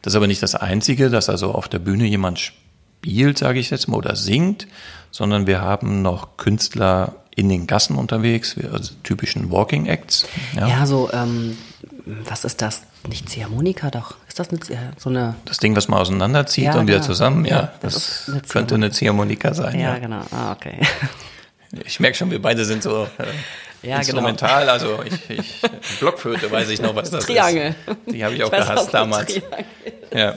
Speaker 1: Das ist aber nicht das Einzige, dass also auf der Bühne jemand spielt, sage ich jetzt mal, oder singt, sondern wir haben noch Künstler in den Gassen unterwegs, also typischen Walking Acts.
Speaker 2: Ja, ja so, ähm, was ist das? Nicht Ziehharmonika, doch. Ist das eine, so eine.
Speaker 1: Das Ding, was man auseinanderzieht ja, und wieder genau. zusammen, ja. ja das, das eine könnte eine Ziehharmonika sein.
Speaker 2: Ja, ja, genau. Ah, okay.
Speaker 1: Ich merke schon, wir beide sind so. Äh, ja, genau. Instrumental, genau. also ich, ich Blockflöte weiß ich noch, was das
Speaker 2: Triangel.
Speaker 1: ist. Die habe ich auch gehasst damals. Ja,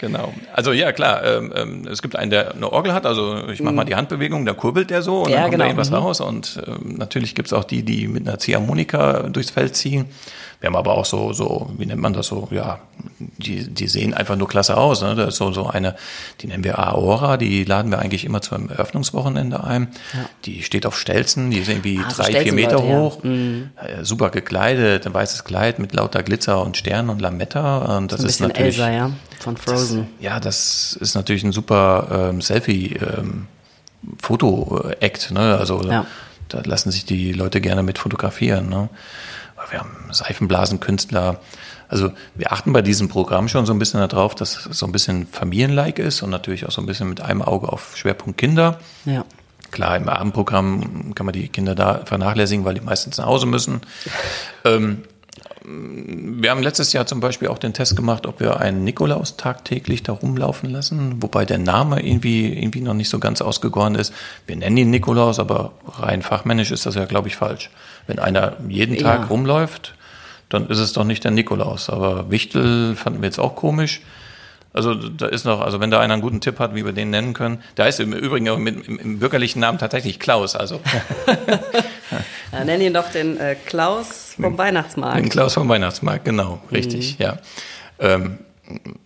Speaker 1: genau. Also ja, klar, ähm, ähm, es gibt einen, der eine Orgel hat, also ich mache mhm. mal die Handbewegung, da kurbelt der so und ja, dann kommt genau. da irgendwas mhm. raus. Und ähm, natürlich gibt es auch die, die mit einer Ziehharmonika durchs Feld ziehen. Wir haben aber auch so, so, wie nennt man das so, ja, die, die sehen einfach nur klasse aus. Ne? Das ist so, so eine, die nennen wir Aora, die laden wir eigentlich immer zum Eröffnungswochenende ein. Ja. Die steht auf Stelzen, die ist irgendwie ah, drei, vier Meter Leute, hoch. Ja. Mhm. Äh, super gekleidet, ein weißes Kleid mit lauter Glitzer und Sternen und Lametta. Und das so ist natürlich.
Speaker 2: Elsa, ja, von Frozen.
Speaker 1: Das, ja, das ist natürlich ein super ähm, Selfie, ähm, ne? Also ja. da lassen sich die Leute gerne mit fotografieren. Ne? wir haben Seifenblasenkünstler. Also wir achten bei diesem Programm schon so ein bisschen darauf, dass es so ein bisschen familienlike ist und natürlich auch so ein bisschen mit einem Auge auf Schwerpunkt Kinder. Ja. Klar, im Abendprogramm kann man die Kinder da vernachlässigen, weil die meistens nach Hause müssen. Ähm, wir haben letztes Jahr zum Beispiel auch den Test gemacht, ob wir einen Nikolaus tagtäglich da rumlaufen lassen, wobei der Name irgendwie, irgendwie noch nicht so ganz ausgegoren ist. Wir nennen ihn Nikolaus, aber rein fachmännisch ist das ja, glaube ich, falsch. Wenn einer jeden Tag ja. rumläuft, dann ist es doch nicht der Nikolaus. Aber Wichtel fanden wir jetzt auch komisch. Also da ist noch, also wenn da einer einen guten Tipp hat, wie wir den nennen können, da ist im Übrigen auch mit, im, im bürgerlichen Namen tatsächlich Klaus. Also
Speaker 2: ja, nenn ihn doch den äh, Klaus vom Weihnachtsmarkt. Den
Speaker 1: Klaus vom Weihnachtsmarkt, genau, richtig, mhm. ja. Ähm,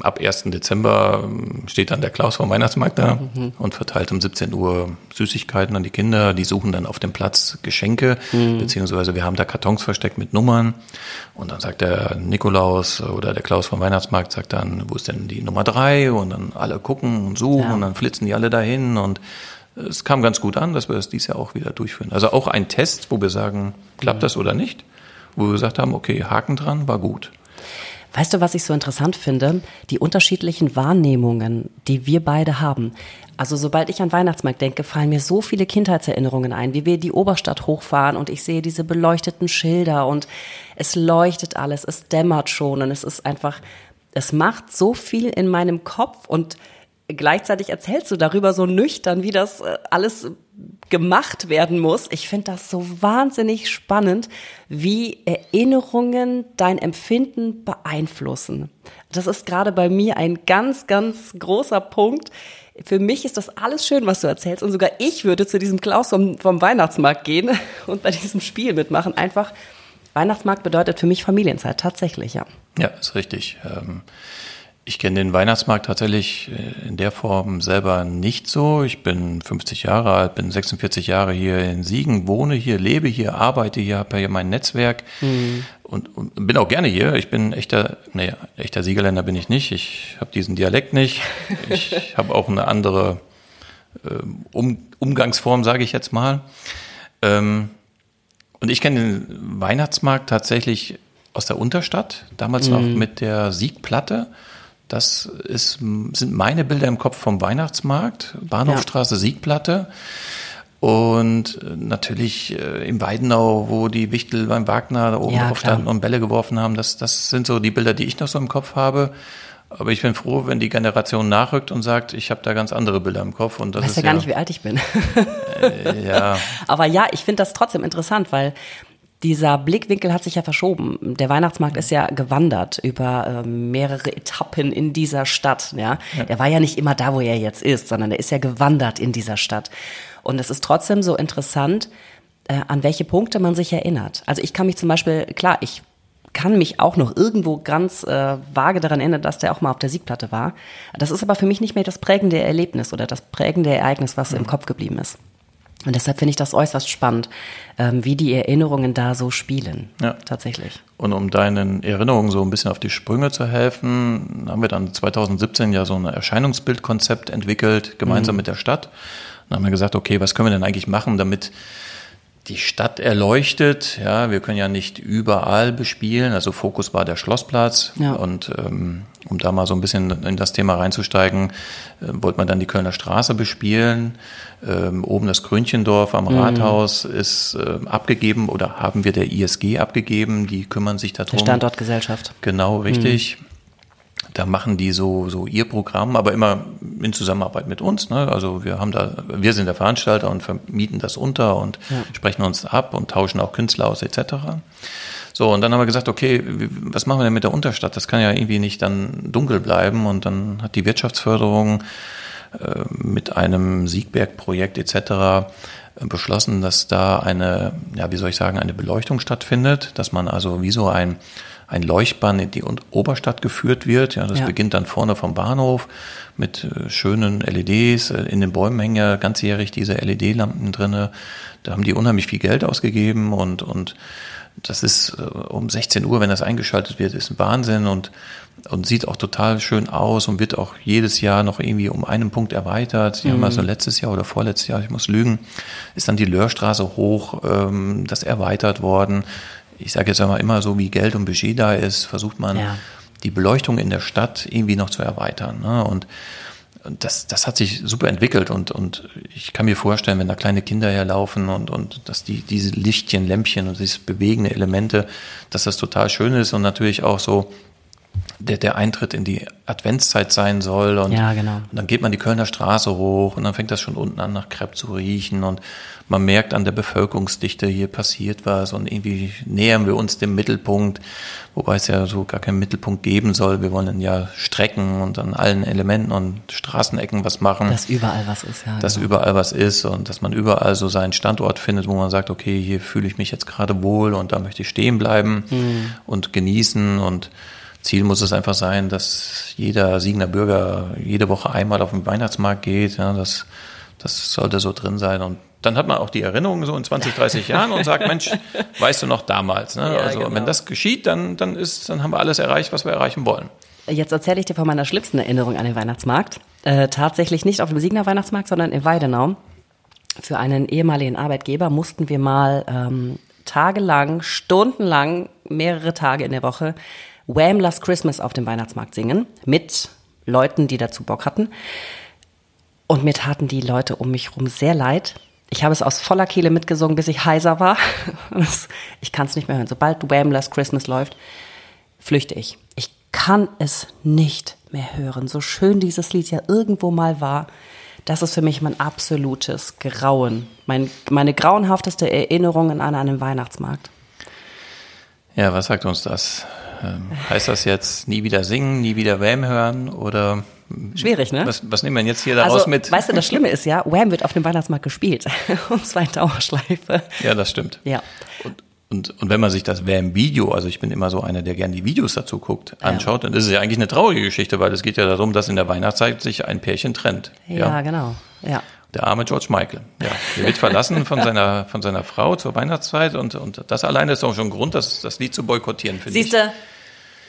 Speaker 1: ab 1. Dezember ähm, steht dann der Klaus vom Weihnachtsmarkt da mhm. und verteilt um 17 Uhr Süßigkeiten an die Kinder. Die suchen dann auf dem Platz Geschenke, mhm. beziehungsweise wir haben da Kartons versteckt mit Nummern. Und dann sagt der Nikolaus oder der Klaus vom Weihnachtsmarkt sagt dann, wo ist denn die Nummer drei? Und dann alle gucken und suchen ja. und dann flitzen die alle dahin und es kam ganz gut an, dass wir das dieses Jahr auch wieder durchführen. Also auch ein Test, wo wir sagen, klappt mhm. das oder nicht? Wo wir gesagt haben, okay, Haken dran, war gut.
Speaker 2: Weißt du, was ich so interessant finde? Die unterschiedlichen Wahrnehmungen, die wir beide haben. Also sobald ich an Weihnachtsmarkt denke, fallen mir so viele Kindheitserinnerungen ein, wie wir die Oberstadt hochfahren und ich sehe diese beleuchteten Schilder und es leuchtet alles, es dämmert schon und es ist einfach, es macht so viel in meinem Kopf und gleichzeitig erzählst du darüber so nüchtern, wie das äh, alles gemacht werden muss. Ich finde das so wahnsinnig spannend, wie Erinnerungen dein Empfinden beeinflussen. Das ist gerade bei mir ein ganz, ganz großer Punkt. Für mich ist das alles schön, was du erzählst. Und sogar ich würde zu diesem Klaus vom, vom Weihnachtsmarkt gehen und bei diesem Spiel mitmachen. Einfach, Weihnachtsmarkt bedeutet für mich Familienzeit, tatsächlich, ja.
Speaker 1: Ja, ist richtig. Ähm ich kenne den Weihnachtsmarkt tatsächlich äh, in der Form selber nicht so. Ich bin 50 Jahre alt, bin 46 Jahre hier in Siegen, wohne hier, lebe hier, arbeite hier, habe hier mein Netzwerk mhm. und, und, bin auch gerne hier. Ich bin echter, nee, echter Siegerländer bin ich nicht. Ich habe diesen Dialekt nicht. Ich habe auch eine andere äh, um, Umgangsform, sage ich jetzt mal. Ähm, und ich kenne den Weihnachtsmarkt tatsächlich aus der Unterstadt, damals mhm. noch mit der Siegplatte. Das ist, sind meine Bilder im Kopf vom Weihnachtsmarkt, Bahnhofstraße, ja. Siegplatte. Und äh, natürlich äh, im Weidenau, wo die Wichtel beim Wagner da oben ja, drauf standen und Bälle geworfen haben. Das, das sind so die Bilder, die ich noch so im Kopf habe. Aber ich bin froh, wenn die Generation nachrückt und sagt, ich habe da ganz andere Bilder im Kopf. Und das
Speaker 2: weiß
Speaker 1: ist
Speaker 2: ja gar nicht, wie alt ich bin. Äh, ja. Aber ja, ich finde das trotzdem interessant, weil dieser Blickwinkel hat sich ja verschoben. Der Weihnachtsmarkt ist ja gewandert über äh, mehrere Etappen in dieser Stadt. Ja? ja, der war ja nicht immer da, wo er jetzt ist, sondern er ist ja gewandert in dieser Stadt. Und es ist trotzdem so interessant, äh, an welche Punkte man sich erinnert. Also ich kann mich zum Beispiel, klar, ich kann mich auch noch irgendwo ganz äh, vage daran erinnern, dass der auch mal auf der Siegplatte war. Das ist aber für mich nicht mehr das prägende Erlebnis oder das prägende Ereignis, was mhm. im Kopf geblieben ist. Und deshalb finde ich das äußerst spannend, ähm, wie die Erinnerungen da so spielen. Ja. Tatsächlich.
Speaker 1: Und um deinen Erinnerungen so ein bisschen auf die Sprünge zu helfen, haben wir dann 2017 ja so ein Erscheinungsbildkonzept entwickelt, gemeinsam mhm. mit der Stadt. Dann haben wir gesagt, okay, was können wir denn eigentlich machen, damit die Stadt erleuchtet. Ja, wir können ja nicht überall bespielen. Also Fokus war der Schlossplatz. Ja. Und ähm, um da mal so ein bisschen in das Thema reinzusteigen, äh, wollte man dann die Kölner Straße bespielen. Ähm, oben das Krönchendorf am mhm. Rathaus ist äh, abgegeben oder haben wir der ISG abgegeben. Die kümmern sich darum.
Speaker 2: Die Standortgesellschaft.
Speaker 1: Genau, richtig. Mhm da machen die so, so ihr Programm, aber immer in Zusammenarbeit mit uns. Ne? Also wir haben da, wir sind der Veranstalter und vermieten das unter und ja. sprechen uns ab und tauschen auch Künstler aus etc. So, und dann haben wir gesagt, okay, was machen wir denn mit der Unterstadt? Das kann ja irgendwie nicht dann dunkel bleiben. Und dann hat die Wirtschaftsförderung äh, mit einem Siegberg-Projekt etc. Äh, beschlossen, dass da eine, ja, wie soll ich sagen, eine Beleuchtung stattfindet, dass man also wie so ein ein Leuchtbahn in die Oberstadt geführt wird. Ja, das ja. beginnt dann vorne vom Bahnhof mit äh, schönen LEDs. Äh, in den Bäumen hängen ja ganzjährig diese LED-Lampen drinne. Da haben die unheimlich viel Geld ausgegeben und, und das ist äh, um 16 Uhr, wenn das eingeschaltet wird, ist ein Wahnsinn und, und sieht auch total schön aus und wird auch jedes Jahr noch irgendwie um einen Punkt erweitert. Die mhm. haben also letztes Jahr oder vorletztes Jahr, ich muss lügen, ist dann die Löhrstraße hoch, ähm, das erweitert worden ich sage jetzt einmal immer so, wie Geld und Budget da ist, versucht man ja. die Beleuchtung in der Stadt irgendwie noch zu erweitern. Ne? Und das, das hat sich super entwickelt und, und ich kann mir vorstellen, wenn da kleine Kinder herlaufen und, und dass die, diese Lichtchen, Lämpchen und diese bewegende Elemente, dass das total schön ist und natürlich auch so der, der Eintritt in die Adventszeit sein soll. Und,
Speaker 2: ja, genau.
Speaker 1: und dann geht man die Kölner Straße hoch und dann fängt das schon unten an nach Crepe zu riechen und man merkt an der Bevölkerungsdichte, hier passiert was und irgendwie nähern wir uns dem Mittelpunkt, wobei es ja so gar keinen Mittelpunkt geben soll. Wir wollen ja strecken und an allen Elementen und Straßenecken was machen.
Speaker 2: Dass überall was ist, ja.
Speaker 1: Dass genau. überall was ist und dass man überall so seinen Standort findet, wo man sagt, okay, hier fühle ich mich jetzt gerade wohl und da möchte ich stehen bleiben mhm. und genießen und Ziel muss es einfach sein, dass jeder Siegener Bürger jede Woche einmal auf den Weihnachtsmarkt geht. Ja, das, das sollte so drin sein. Und dann hat man auch die Erinnerungen so in 20, 30 Jahren und sagt, Mensch, weißt du noch damals? Ne? Ja, also genau. wenn das geschieht, dann, dann, ist, dann haben wir alles erreicht, was wir erreichen wollen.
Speaker 2: Jetzt erzähle ich dir von meiner schlimmsten Erinnerung an den Weihnachtsmarkt. Äh, tatsächlich nicht auf dem Siegner Weihnachtsmarkt, sondern in Weidenau. Für einen ehemaligen Arbeitgeber mussten wir mal ähm, tagelang, stundenlang, mehrere Tage in der Woche Wham! Last Christmas auf dem Weihnachtsmarkt singen mit Leuten, die dazu Bock hatten. Und mir taten die Leute um mich herum sehr leid. Ich habe es aus voller Kehle mitgesungen, bis ich heiser war. ich kann es nicht mehr hören. Sobald Wham! Last Christmas läuft, flüchte ich. Ich kann es nicht mehr hören. So schön dieses Lied ja irgendwo mal war, das ist für mich mein absolutes Grauen. Mein, meine grauenhafteste Erinnerung an einem Weihnachtsmarkt.
Speaker 1: Ja, was sagt uns das? Ähm, heißt das jetzt nie wieder singen, nie wieder Wham hören oder?
Speaker 2: Schwierig, ne?
Speaker 1: Was, was nehmen wir jetzt hier daraus also, mit?
Speaker 2: Weißt du, das Schlimme ist ja, Wham wird auf dem Weihnachtsmarkt gespielt. und zwar in Dauerschleife.
Speaker 1: Ja, das stimmt.
Speaker 2: Ja.
Speaker 1: Und, und, und wenn man sich das Wham-Video, also ich bin immer so einer, der gerne die Videos dazu guckt, anschaut, ja. dann ist es ja eigentlich eine traurige Geschichte, weil es geht ja darum, dass in der Weihnachtszeit sich ein Pärchen trennt.
Speaker 2: Ja, ja? genau. Ja.
Speaker 1: Der arme George Michael. Ja, der wird verlassen von seiner, von seiner Frau zur Weihnachtszeit und, und das alleine ist auch schon ein Grund, das, das Lied zu boykottieren,
Speaker 2: finde ich. Siehste,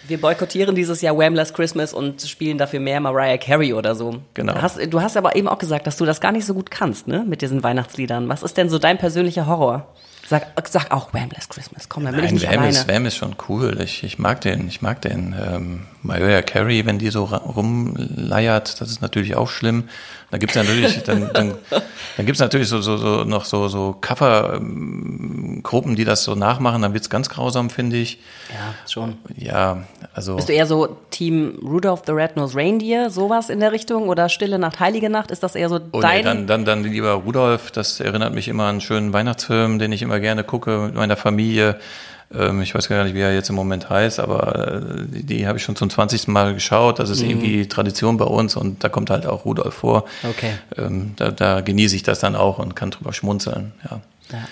Speaker 2: wir boykottieren dieses Jahr Wham! Last Christmas und spielen dafür mehr Mariah Carey oder so.
Speaker 1: Genau.
Speaker 2: Du hast, du hast aber eben auch gesagt, dass du das gar nicht so gut kannst, ne, mit diesen Weihnachtsliedern. Was ist denn so dein persönlicher Horror? Sag, sag auch Wham! Last Christmas. Komm, dann bin Nein, ich nicht
Speaker 1: Wham
Speaker 2: alleine.
Speaker 1: Ist, Wham ist schon cool. Ich, ich mag den, ich mag den. Ähm, Mariah Carey, wenn die so rumleiert, das ist natürlich auch schlimm. Da gibt's natürlich, dann, dann, dann gibt's natürlich so, so, so noch so, so Cover-Gruppen, die das so nachmachen, dann wird's ganz grausam, finde ich.
Speaker 2: Ja, schon.
Speaker 1: Ja, also.
Speaker 2: Bist du eher so Team Rudolph the Red-Nosed Reindeer, sowas in der Richtung? Oder Stille Nacht, Heilige Nacht? Ist das eher so
Speaker 1: oh, dein? Nee, dann, dann, dann lieber Rudolph, das erinnert mich immer an einen schönen Weihnachtsfilm, den ich immer gerne gucke mit meiner Familie. Ähm, ich weiß gar nicht, wie er jetzt im Moment heißt, aber äh, die, die habe ich schon zum 20. Mal geschaut. Das ist mhm. irgendwie Tradition bei uns und da kommt halt auch Rudolf vor.
Speaker 2: Okay.
Speaker 1: Ähm, da, da genieße ich das dann auch und kann drüber schmunzeln. Ja.
Speaker 2: ja.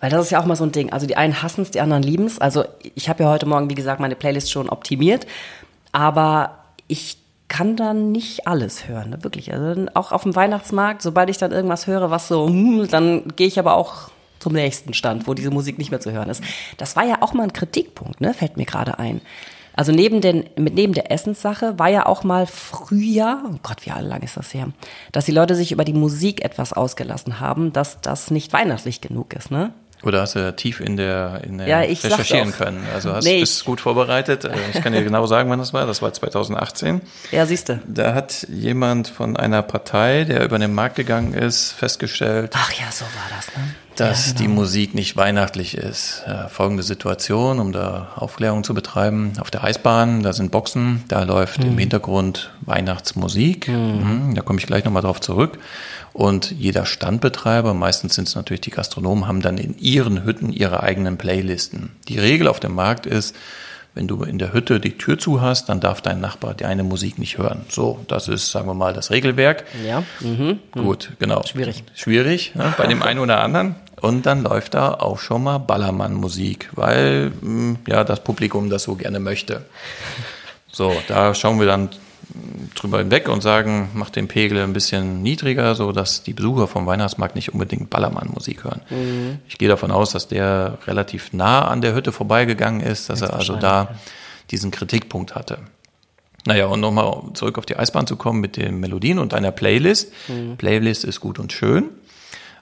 Speaker 2: Weil das ist ja auch mal so ein Ding. Also die einen hassen es, die anderen lieben es. Also ich habe ja heute Morgen, wie gesagt, meine Playlist schon optimiert, aber ich kann dann nicht alles hören, ne? wirklich. Also auch auf dem Weihnachtsmarkt, sobald ich dann irgendwas höre, was so, hm, dann gehe ich aber auch zum nächsten Stand, wo diese Musik nicht mehr zu hören ist. Das war ja auch mal ein Kritikpunkt, ne? fällt mir gerade ein. Also neben, den, neben der Essenssache war ja auch mal früher, oh Gott, wie lang ist das her, dass die Leute sich über die Musik etwas ausgelassen haben, dass das nicht weihnachtlich genug ist, ne?
Speaker 1: Oder hast du tief in der, in der
Speaker 2: ja, ich
Speaker 1: recherchieren können? Also hast nee, bist gut vorbereitet. Äh, ich kann dir genau sagen, wann das war. Das war 2018.
Speaker 2: Ja, siehst du.
Speaker 1: Da hat jemand von einer Partei, der über den Markt gegangen ist, festgestellt.
Speaker 2: Ach ja, so war das, ne?
Speaker 1: Dass ja, genau. die Musik nicht weihnachtlich ist. Äh, folgende Situation, um da Aufklärung zu betreiben. Auf der Eisbahn, da sind Boxen, da läuft mhm. im Hintergrund Weihnachtsmusik. Mhm. Mhm, da komme ich gleich nochmal drauf zurück. Und jeder Standbetreiber, meistens sind es natürlich die Gastronomen, haben dann in ihren Hütten ihre eigenen Playlisten. Die Regel auf dem Markt ist, wenn du in der Hütte die Tür zu hast, dann darf dein Nachbar deine Musik nicht hören. So, das ist, sagen wir mal, das Regelwerk.
Speaker 2: Ja. Mhm.
Speaker 1: Gut, genau.
Speaker 2: Schwierig.
Speaker 1: Schwierig, ne, bei dem einen oder anderen. Und dann läuft da auch schon mal Ballermann-Musik, weil hm, ja das Publikum das so gerne möchte. So, da schauen wir dann drüber hinweg und sagen, mach den Pegel ein bisschen niedriger, so dass die Besucher vom Weihnachtsmarkt nicht unbedingt Ballermann-Musik hören. Mhm. Ich gehe davon aus, dass der relativ nah an der Hütte vorbeigegangen ist, dass er also da diesen Kritikpunkt hatte. Naja, und nochmal zurück auf die Eisbahn zu kommen mit den Melodien und einer Playlist. Mhm. Playlist ist gut und schön.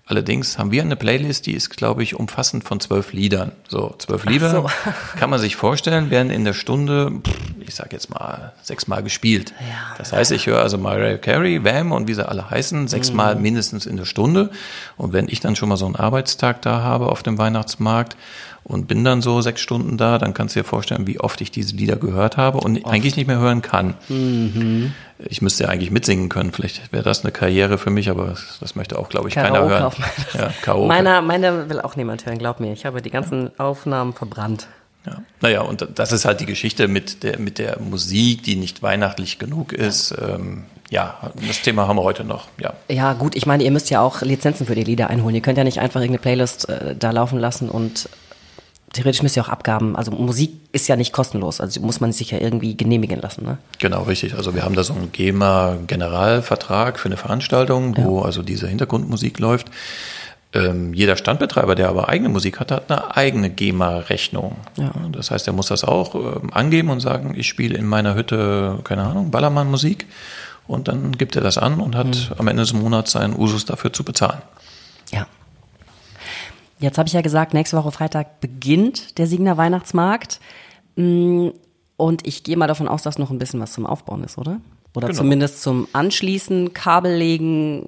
Speaker 1: Allerdings haben wir eine Playlist, die ist, glaube ich, umfassend von zwölf Liedern. So, zwölf Lieder so. kann man sich vorstellen, werden in der Stunde, ich sage jetzt mal, sechsmal gespielt. Ja. Das heißt, ich höre also Mariah Carey, Wham und wie sie alle heißen, sechsmal mhm. mindestens in der Stunde. Und wenn ich dann schon mal so einen Arbeitstag da habe auf dem Weihnachtsmarkt und bin dann so sechs Stunden da, dann kannst du dir vorstellen, wie oft ich diese Lieder gehört habe und oft. eigentlich nicht mehr hören kann. Mhm. Ich müsste ja eigentlich mitsingen können. Vielleicht wäre das eine Karriere für mich, aber das, möchte auch, glaube ich, Karaoke keiner hören.
Speaker 2: Ja, Karaoke. Meiner, meiner will auch niemand hören, glaub mir. Ich habe die ganzen Aufnahmen verbrannt.
Speaker 1: Ja. Naja, und das ist halt die Geschichte mit der, mit der Musik, die nicht weihnachtlich genug ist. Ja. Ähm, ja, das Thema haben wir heute noch. Ja.
Speaker 2: ja, gut, ich meine, ihr müsst ja auch Lizenzen für die Lieder einholen. Ihr könnt ja nicht einfach irgendeine Playlist äh, da laufen lassen und theoretisch müsst ihr auch Abgaben, also Musik ist ja nicht kostenlos, also muss man sich ja irgendwie genehmigen lassen. Ne?
Speaker 1: Genau, richtig. Also wir haben da so einen GEMA-Generalvertrag für eine Veranstaltung, wo ja. also diese Hintergrundmusik läuft. Ähm, jeder Standbetreiber, der aber eigene Musik hat, hat eine eigene GEMA-Rechnung. Ja. Das heißt, er muss das auch ähm, angeben und sagen, ich spiele in meiner Hütte, keine Ahnung, Ballermann-Musik. Und dann gibt er das an und hat mhm. am Ende des Monats seinen Usus dafür zu bezahlen.
Speaker 2: Ja. Jetzt habe ich ja gesagt, nächste Woche Freitag beginnt der Siegner Weihnachtsmarkt. Mm, und ich gehe mal davon aus, dass noch ein bisschen was zum Aufbauen ist, oder? Oder genau. zumindest zum Anschließen, Kabellegen,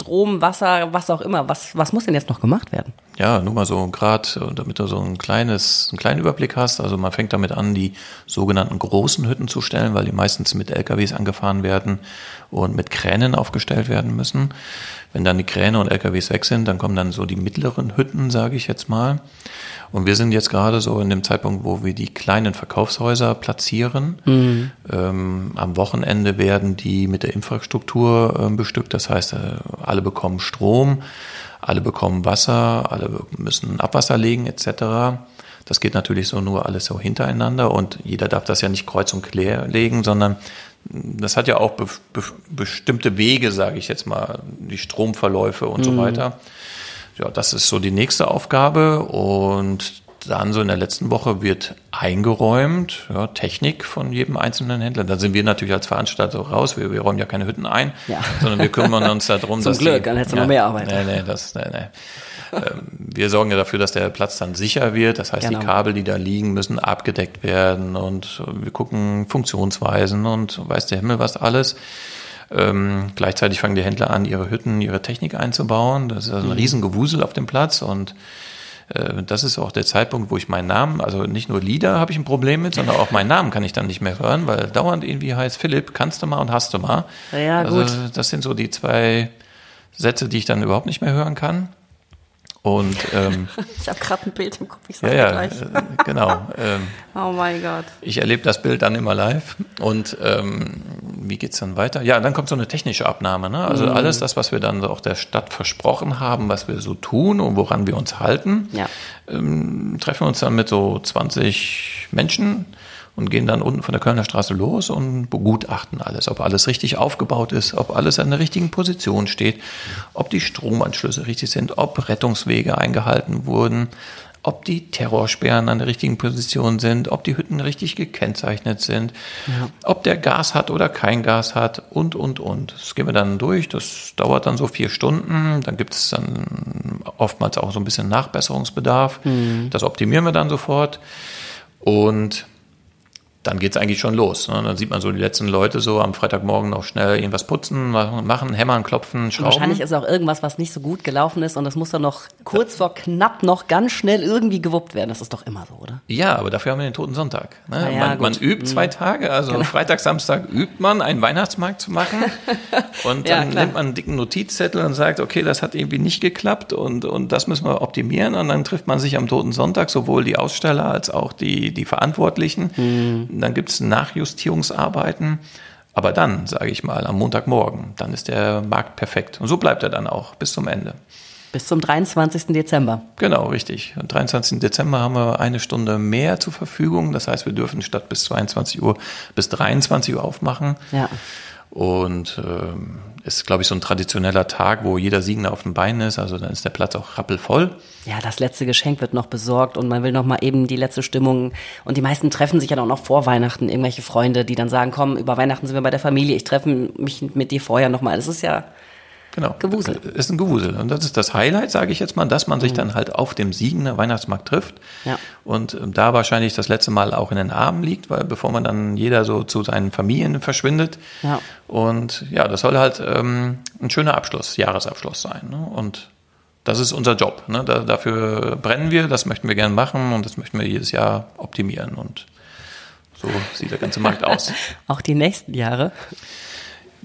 Speaker 2: Strom, Wasser, was auch immer. Was, was muss denn jetzt noch gemacht werden?
Speaker 1: Ja, nur mal so gerade, damit du so ein kleines, einen kleinen Überblick hast. Also man fängt damit an, die sogenannten großen Hütten zu stellen, weil die meistens mit LKWs angefahren werden und mit Kränen aufgestellt werden müssen. Wenn dann die Kräne und LKWs weg sind, dann kommen dann so die mittleren Hütten, sage ich jetzt mal. Und wir sind jetzt gerade so in dem Zeitpunkt, wo wir die kleinen Verkaufshäuser platzieren. Mhm. Ähm, am Wochenende werden die mit der Infrastruktur äh, bestückt. Das heißt, äh, alle bekommen Strom, alle bekommen Wasser, alle müssen Abwasser legen etc. Das geht natürlich so nur alles so hintereinander und jeder darf das ja nicht kreuz und quer legen, sondern das hat ja auch be be bestimmte Wege, sage ich jetzt mal, die Stromverläufe und mhm. so weiter. Ja, das ist so die nächste Aufgabe und dann so in der letzten Woche wird eingeräumt, ja, Technik von jedem einzelnen Händler. Da sind wir natürlich als Veranstalter raus. Wir, wir räumen ja keine Hütten ein, ja. sondern wir kümmern uns darum,
Speaker 2: Zum
Speaker 1: dass
Speaker 2: Glück, die, dann hättest du ja, noch mehr Arbeit.
Speaker 1: Nee, nee, das, nee, nee. Ähm, wir sorgen ja dafür, dass der Platz dann sicher wird. Das heißt, genau. die Kabel, die da liegen, müssen abgedeckt werden und wir gucken Funktionsweisen und weiß der Himmel was alles. Ähm, gleichzeitig fangen die Händler an, ihre Hütten, ihre Technik einzubauen. Das ist also ein mhm. Riesengewusel auf dem Platz und äh, das ist auch der Zeitpunkt, wo ich meinen Namen, also nicht nur Lieder habe ich ein Problem mit, sondern auch meinen Namen kann ich dann nicht mehr hören, weil dauernd irgendwie heißt Philipp, kannst du mal und hast du mal.
Speaker 2: Ja,
Speaker 1: also,
Speaker 2: gut.
Speaker 1: Das sind so die zwei Sätze, die ich dann überhaupt nicht mehr hören kann. Und ähm,
Speaker 2: ich habe gerade ein Bild im Kopf, ich
Speaker 1: sage ja, gleich. Äh, genau. Ähm,
Speaker 2: oh mein Gott.
Speaker 1: Ich erlebe das Bild dann immer live. Und ähm, wie geht's dann weiter? Ja, dann kommt so eine technische Abnahme. Ne? Also mhm. alles das, was wir dann auch der Stadt versprochen haben, was wir so tun und woran wir uns halten, ja. ähm, treffen wir uns dann mit so 20 Menschen und gehen dann unten von der Kölner Straße los und begutachten alles, ob alles richtig aufgebaut ist, ob alles an der richtigen Position steht, ob die Stromanschlüsse richtig sind, ob Rettungswege eingehalten wurden, ob die Terrorsperren an der richtigen Position sind, ob die Hütten richtig gekennzeichnet sind, ja. ob der Gas hat oder kein Gas hat und, und, und. Das gehen wir dann durch. Das dauert dann so vier Stunden. Dann gibt es dann oftmals auch so ein bisschen Nachbesserungsbedarf. Mhm. Das optimieren wir dann sofort. Und dann geht's eigentlich schon los. Ne? Dann sieht man so die letzten Leute so am Freitagmorgen noch schnell irgendwas putzen, machen, hämmern, klopfen, schrauben.
Speaker 2: Wahrscheinlich ist auch irgendwas, was nicht so gut gelaufen ist und das muss dann noch kurz vor knapp noch ganz schnell irgendwie gewuppt werden. Das ist doch immer so, oder?
Speaker 1: Ja, aber dafür haben wir den Toten Sonntag. Ne? Ja, man, man, übt zwei mhm. Tage, also genau. Freitag, Samstag übt man, einen Weihnachtsmarkt zu machen und dann ja, nimmt man einen dicken Notizzettel und sagt, okay, das hat irgendwie nicht geklappt und, und das müssen wir optimieren und dann trifft man sich am Toten Sonntag, sowohl die Aussteller als auch die, die Verantwortlichen. Mhm dann gibt es Nachjustierungsarbeiten. Aber dann, sage ich mal, am Montagmorgen, dann ist der Markt perfekt. Und so bleibt er dann auch bis zum Ende.
Speaker 2: Bis zum 23. Dezember.
Speaker 1: Genau, richtig. Am 23. Dezember haben wir eine Stunde mehr zur Verfügung. Das heißt, wir dürfen statt bis 22 Uhr bis 23 Uhr aufmachen. Ja. Und ähm, ist, glaube ich, so ein traditioneller Tag, wo jeder Siegner auf dem Bein ist. Also dann ist der Platz auch rappelvoll.
Speaker 2: Ja, das letzte Geschenk wird noch besorgt und man will noch mal eben die letzte Stimmung. Und die meisten treffen sich ja auch noch vor Weihnachten. Irgendwelche Freunde, die dann sagen, komm, über Weihnachten sind wir bei der Familie. Ich treffe mich mit dir vorher noch mal. Das ist ja
Speaker 1: Genau.
Speaker 2: Gewusel.
Speaker 1: Ist ein Gewusel. Und das ist das Highlight, sage ich jetzt mal, dass man sich dann halt auf dem Siegener Weihnachtsmarkt trifft.
Speaker 2: Ja.
Speaker 1: Und ähm, da wahrscheinlich das letzte Mal auch in den Armen liegt, weil bevor man dann jeder so zu seinen Familien verschwindet.
Speaker 2: Ja.
Speaker 1: Und ja, das soll halt ähm, ein schöner Abschluss, Jahresabschluss sein. Ne? Und das ist unser Job. Ne? Da, dafür brennen wir, das möchten wir gerne machen und das möchten wir jedes Jahr optimieren. Und so sieht der ganze Markt aus.
Speaker 2: Auch die nächsten Jahre.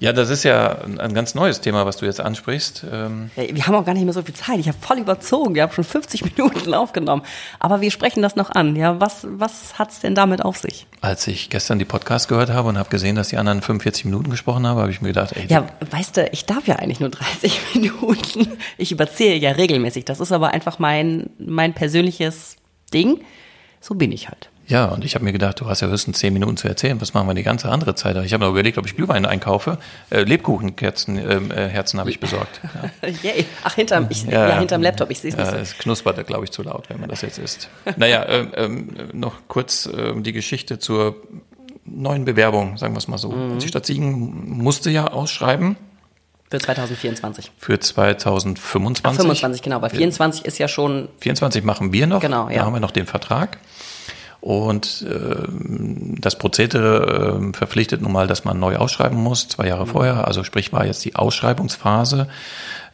Speaker 1: Ja, das ist ja ein ganz neues Thema, was du jetzt ansprichst. Ähm,
Speaker 2: Wir haben auch gar nicht mehr so viel Zeit. Ich habe voll überzogen. Wir haben schon 50 Minuten aufgenommen. Aber wir sprechen das noch an. Ja, was, was hat's denn damit auf sich?
Speaker 1: als ich gestern die Podcast gehört habe und habe gesehen, dass die anderen 45 Minuten gesprochen haben, habe ich mir gedacht, ey,
Speaker 2: Ja, weißt du, ich darf ja eigentlich nur 30 Minuten. Ich überziehe ja regelmäßig. Das ist aber einfach mein, mein persönliches Ding. So bin ich halt.
Speaker 1: Ja, und ich habe mir gedacht, du hast ja höchstens zehn Minuten zu erzählen. Was machen wir die ganze andere Zeit? Ich habe mir überlegt, ob ich Glühwein einkaufe. Äh, Lebkuchenkerzen, ähm, äh, Herzen habe ich besorgt. Ja.
Speaker 2: Yay. Ach, hinterm, ich, ja, hinterm Laptop. Ich sehe es nicht
Speaker 1: Ja,
Speaker 2: so.
Speaker 1: es knuspert, glaube ich, zu laut, wenn man das jetzt isst. Naja, ähm, ähm, noch kurz ähm, die Geschichte zur neuen Bewerbung, sagen wir es mal so.
Speaker 2: Mhm.
Speaker 1: Die Stadt Siegen musste ja ausschreiben
Speaker 2: Für 2024.
Speaker 1: für 2025.
Speaker 2: Ach, 25, genau. Bei 24 ist ja schon
Speaker 1: 24 machen wir noch.
Speaker 2: Genau,
Speaker 1: Da
Speaker 2: ja.
Speaker 1: haben wir noch den Vertrag. Und ähm, das Prozedere ähm, verpflichtet nun mal, dass man neu ausschreiben muss, zwei Jahre vorher. Also sprich war jetzt die Ausschreibungsphase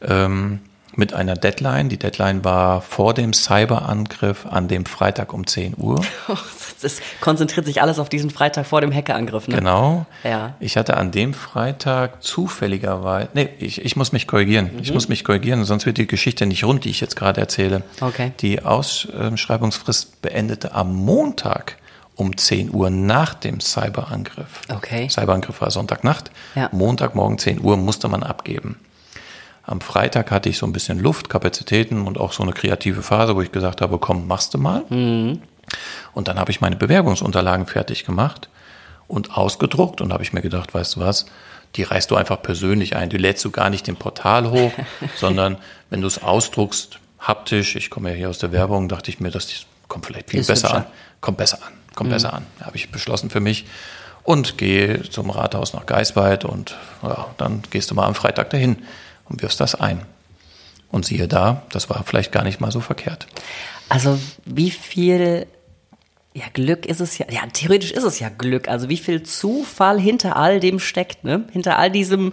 Speaker 1: ähm, mit einer Deadline. Die Deadline war vor dem Cyberangriff an dem Freitag um 10 Uhr.
Speaker 2: Das konzentriert sich alles auf diesen Freitag vor dem Hackerangriff. Ne?
Speaker 1: Genau.
Speaker 2: Ja.
Speaker 1: Ich hatte an dem Freitag zufälligerweise, nee, ich, ich muss mich korrigieren. Ich muss mich korrigieren, sonst wird die Geschichte nicht rund, die ich jetzt gerade erzähle.
Speaker 2: Okay.
Speaker 1: Die Ausschreibungsfrist beendete am Montag um 10 Uhr nach dem Cyberangriff.
Speaker 2: Okay.
Speaker 1: Cyberangriff war Sonntagnacht.
Speaker 2: Ja.
Speaker 1: Montagmorgen 10 Uhr musste man abgeben. Am Freitag hatte ich so ein bisschen Luft, Kapazitäten und auch so eine kreative Phase, wo ich gesagt habe, komm, machst du mal. Und dann habe ich meine Bewerbungsunterlagen fertig gemacht und ausgedruckt und habe ich mir gedacht, weißt du was, die reißt du einfach persönlich ein. Die lädst du gar nicht im Portal hoch, sondern wenn du es ausdruckst, haptisch, ich komme ja hier aus der Werbung, dachte ich mir, das kommt vielleicht viel
Speaker 2: Ist
Speaker 1: besser
Speaker 2: hübscher.
Speaker 1: an. Kommt besser an, kommt besser an. Habe ich beschlossen für mich und gehe zum Rathaus nach Geisweit und ja, dann gehst du mal am Freitag dahin und wirfst das ein. Und siehe da, das war vielleicht gar nicht mal so verkehrt.
Speaker 2: Also wie viel ja, Glück ist es ja, ja, theoretisch ist es ja Glück. Also wie viel Zufall hinter all dem steckt, ne? Hinter all diesem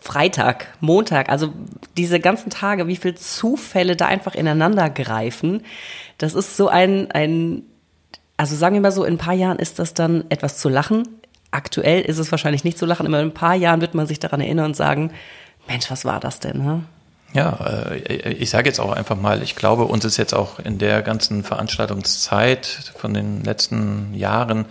Speaker 2: Freitag, Montag, also diese ganzen Tage, wie viel Zufälle da einfach ineinander greifen. Das ist so ein, ein, also sagen wir mal so, in ein paar Jahren ist das dann etwas zu lachen. Aktuell ist es wahrscheinlich nicht zu lachen, aber in ein paar Jahren wird man sich daran erinnern und sagen, Mensch, was war das denn, ne?
Speaker 1: Ja, äh, ich sage jetzt auch einfach mal, ich glaube, uns ist jetzt auch in der ganzen Veranstaltungszeit von den letzten Jahren,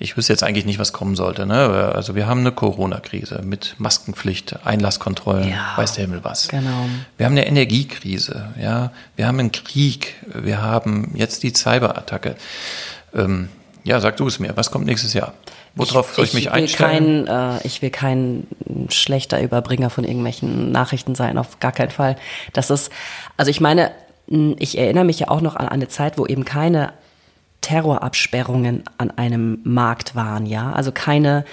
Speaker 1: ich wüsste jetzt eigentlich nicht, was kommen sollte. Ne? Also wir haben eine Corona-Krise mit Maskenpflicht, Einlasskontrollen,
Speaker 2: Ja,
Speaker 1: weiß der Himmel was.
Speaker 2: genau.
Speaker 1: Wir haben eine Energiekrise, ja, wir haben einen Krieg, wir haben jetzt die Cyberattacke. Ähm, ja, sag du es mir, was kommt nächstes Jahr? Worauf soll ich mich
Speaker 2: will
Speaker 1: einstellen?
Speaker 2: Kein, äh, ich will kein schlechter Überbringer von irgendwelchen Nachrichten sein, auf gar keinen Fall. Das ist, also ich meine, ich erinnere mich ja auch noch an eine Zeit, wo eben keine Terrorabsperrungen an einem Markt waren, ja, also keine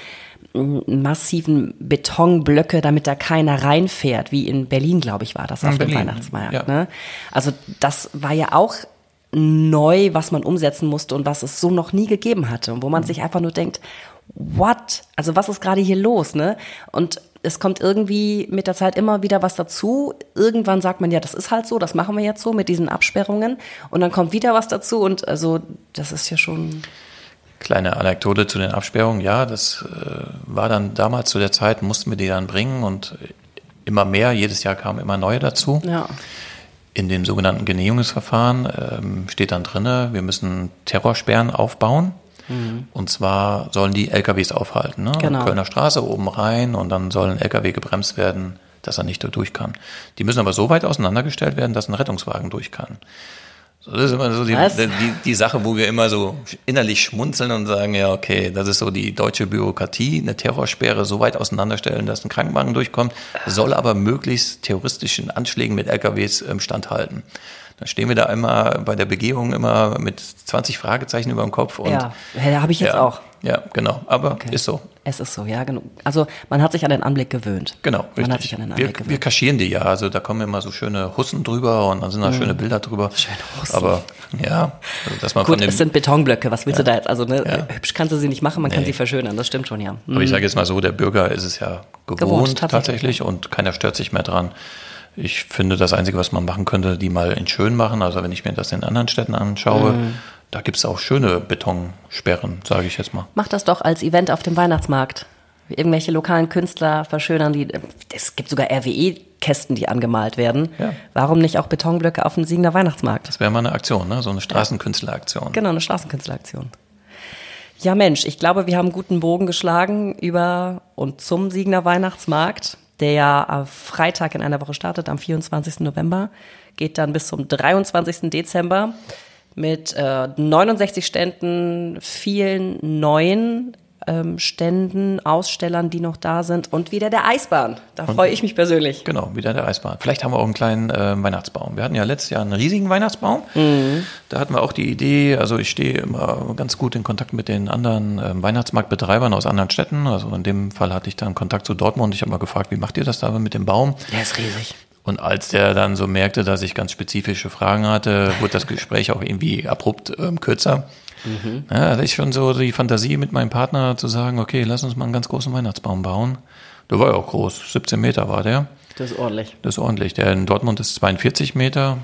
Speaker 2: massiven Betonblöcke, damit da keiner reinfährt, wie in Berlin, glaube ich, war das
Speaker 1: In
Speaker 2: auf dem
Speaker 1: Berlin,
Speaker 2: Weihnachtsmarkt.
Speaker 1: ja.
Speaker 2: Ne? Also das war ja auch neu, was man umsetzen musste und was es so noch nie gegeben hatte und wo man sich einfach nur denkt, what? Also was ist gerade hier los, ne? Und es kommt irgendwie mit der Zeit immer wieder was dazu. Irgendwann sagt man, ja, das ist halt so, das machen wir jetzt so mit diesen Absperrungen und dann kommt wieder was dazu und also das ist ja schon
Speaker 1: Kleine Anekdote zu den Absperrungen. Ja, das äh, war dann damals zu der Zeit, mussten wir die dann bringen und immer mehr, jedes Jahr kamen immer neue dazu.
Speaker 2: ja.
Speaker 1: In dem sogenannten Genehmigungsverfahren ähm, steht dann drinne, wir müssen Terrorsperren aufbauen. Und zwar sollen die LKWs aufhalten. Ne?
Speaker 2: Genau.
Speaker 1: Kölner Straße oben rein und dann soll ein LKW gebremst werden, dass er nicht durch kann. Die müssen aber so weit auseinandergestellt werden, dass ein Rettungswagen durch kann. Das ist immer so die, die, die Sache, wo wir immer so innerlich schmunzeln und sagen, ja, okay, das ist so die deutsche Bürokratie, eine Terrorsperre so weit auseinanderstellen, dass ein Krankenwagen durchkommt, soll aber möglichst terroristischen Anschlägen mit LKWs ähm, standhalten. Dann stehen wir da immer bei der Begehung immer mit 20 Fragezeichen über dem Kopf und
Speaker 2: ja, da habe ich jetzt
Speaker 1: ja,
Speaker 2: auch.
Speaker 1: Ja, genau. Aber okay. ist so.
Speaker 2: Es ist so, ja, genau. Also man hat sich an den Anblick gewöhnt.
Speaker 1: Genau, richtig. Man hat sich an den Anblick wir, gewöhnt. Wir kaschieren die ja. Also da kommen immer so schöne Hussen drüber und dann sind da mhm. schöne Bilder drüber. Schöne Hussen. Aber ja,
Speaker 2: also, dass man Gut, von dem, es sind Betonblöcke. Was willst ja. du da jetzt? Also ne, ja. hübsch kannst du sie nicht machen, man nee. kann sie verschönern. Das stimmt schon, ja.
Speaker 1: Mhm. Aber ich mhm. sage jetzt mal so, der Bürger ist es ja gewohnt, gewohnt tatsächlich. tatsächlich und keiner stört sich mehr dran. Ich finde, das Einzige, was man machen könnte, die mal in schön machen. Also wenn ich mir das in anderen Städten anschaue, mhm da gibt es auch schöne Betonsperren, sage ich jetzt mal.
Speaker 2: Mach das doch als Event auf dem Weihnachtsmarkt. Irgendwelche lokalen Künstler verschönern die. Es gibt sogar RWE-Kästen, die angemalt werden. Ja. Warum nicht auch Betonblöcke auf dem Siegener Weihnachtsmarkt?
Speaker 1: Das wäre mal eine Aktion, ne? so eine Straßenkünstleraktion.
Speaker 2: Genau, eine Straßenkünstleraktion. Ja, Mensch, ich glaube, wir haben guten Bogen geschlagen über und zum Siegener Weihnachtsmarkt, der ja am Freitag in einer Woche startet, am 24. November, geht dann bis zum 23. Dezember mit äh, 69 Ständen, vielen neuen ähm, Ständen, Ausstellern, die noch da sind und wieder der Eisbahn. Da freue ich mich persönlich.
Speaker 1: Genau, wieder der Eisbahn. Vielleicht haben wir auch einen kleinen äh, Weihnachtsbaum. Wir hatten ja letztes Jahr einen riesigen Weihnachtsbaum. Mhm. Da hatten wir auch die Idee, also ich stehe immer ganz gut in Kontakt mit den anderen äh, Weihnachtsmarktbetreibern aus anderen Städten. Also in dem Fall hatte ich dann Kontakt zu Dortmund. Ich habe mal gefragt, wie macht ihr das da mit dem Baum?
Speaker 2: Der ist riesig.
Speaker 1: Und als der dann so merkte, dass ich ganz spezifische Fragen hatte, wurde das Gespräch auch irgendwie abrupt ähm, kürzer. Mhm. Ja, hatte ich schon so die Fantasie mit meinem Partner zu sagen, okay, lass uns mal einen ganz großen Weihnachtsbaum bauen. Der war ja auch groß, 17 Meter war der.
Speaker 2: Das ist ordentlich.
Speaker 1: Das ist ordentlich. Der in Dortmund ist 42 Meter.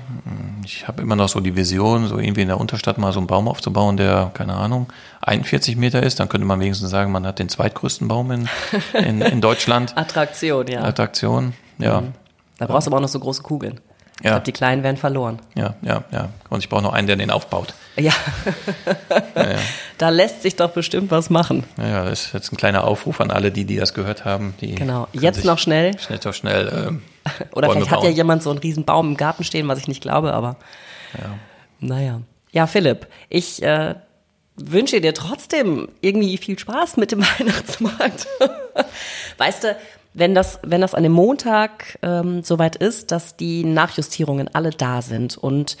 Speaker 1: Ich habe immer noch so die Vision, so irgendwie in der Unterstadt mal so einen Baum aufzubauen, der, keine Ahnung, 41 Meter ist. Dann könnte man wenigstens sagen, man hat den zweitgrößten Baum in, in, in Deutschland.
Speaker 2: Attraktion, ja.
Speaker 1: Attraktion, ja. Mhm.
Speaker 2: Da brauchst du aber auch noch so große Kugeln. Ich ja. glaube, die kleinen werden verloren.
Speaker 1: Ja, ja, ja. Und ich brauche noch einen, der den aufbaut.
Speaker 2: Ja. ja, ja. Da lässt sich doch bestimmt was machen.
Speaker 1: Ja, das ist jetzt ein kleiner Aufruf an alle, die, die das gehört haben. Die
Speaker 2: genau. Jetzt noch schnell.
Speaker 1: Schnell doch schnell. Ähm,
Speaker 2: Oder vielleicht hat ja jemand so einen riesen Baum im Garten stehen, was ich nicht glaube, aber. Ja. Naja. Ja, Philipp, ich äh, wünsche dir trotzdem irgendwie viel Spaß mit dem Weihnachtsmarkt. weißt du, wenn das, wenn das an dem Montag ähm, soweit ist, dass die Nachjustierungen alle da sind und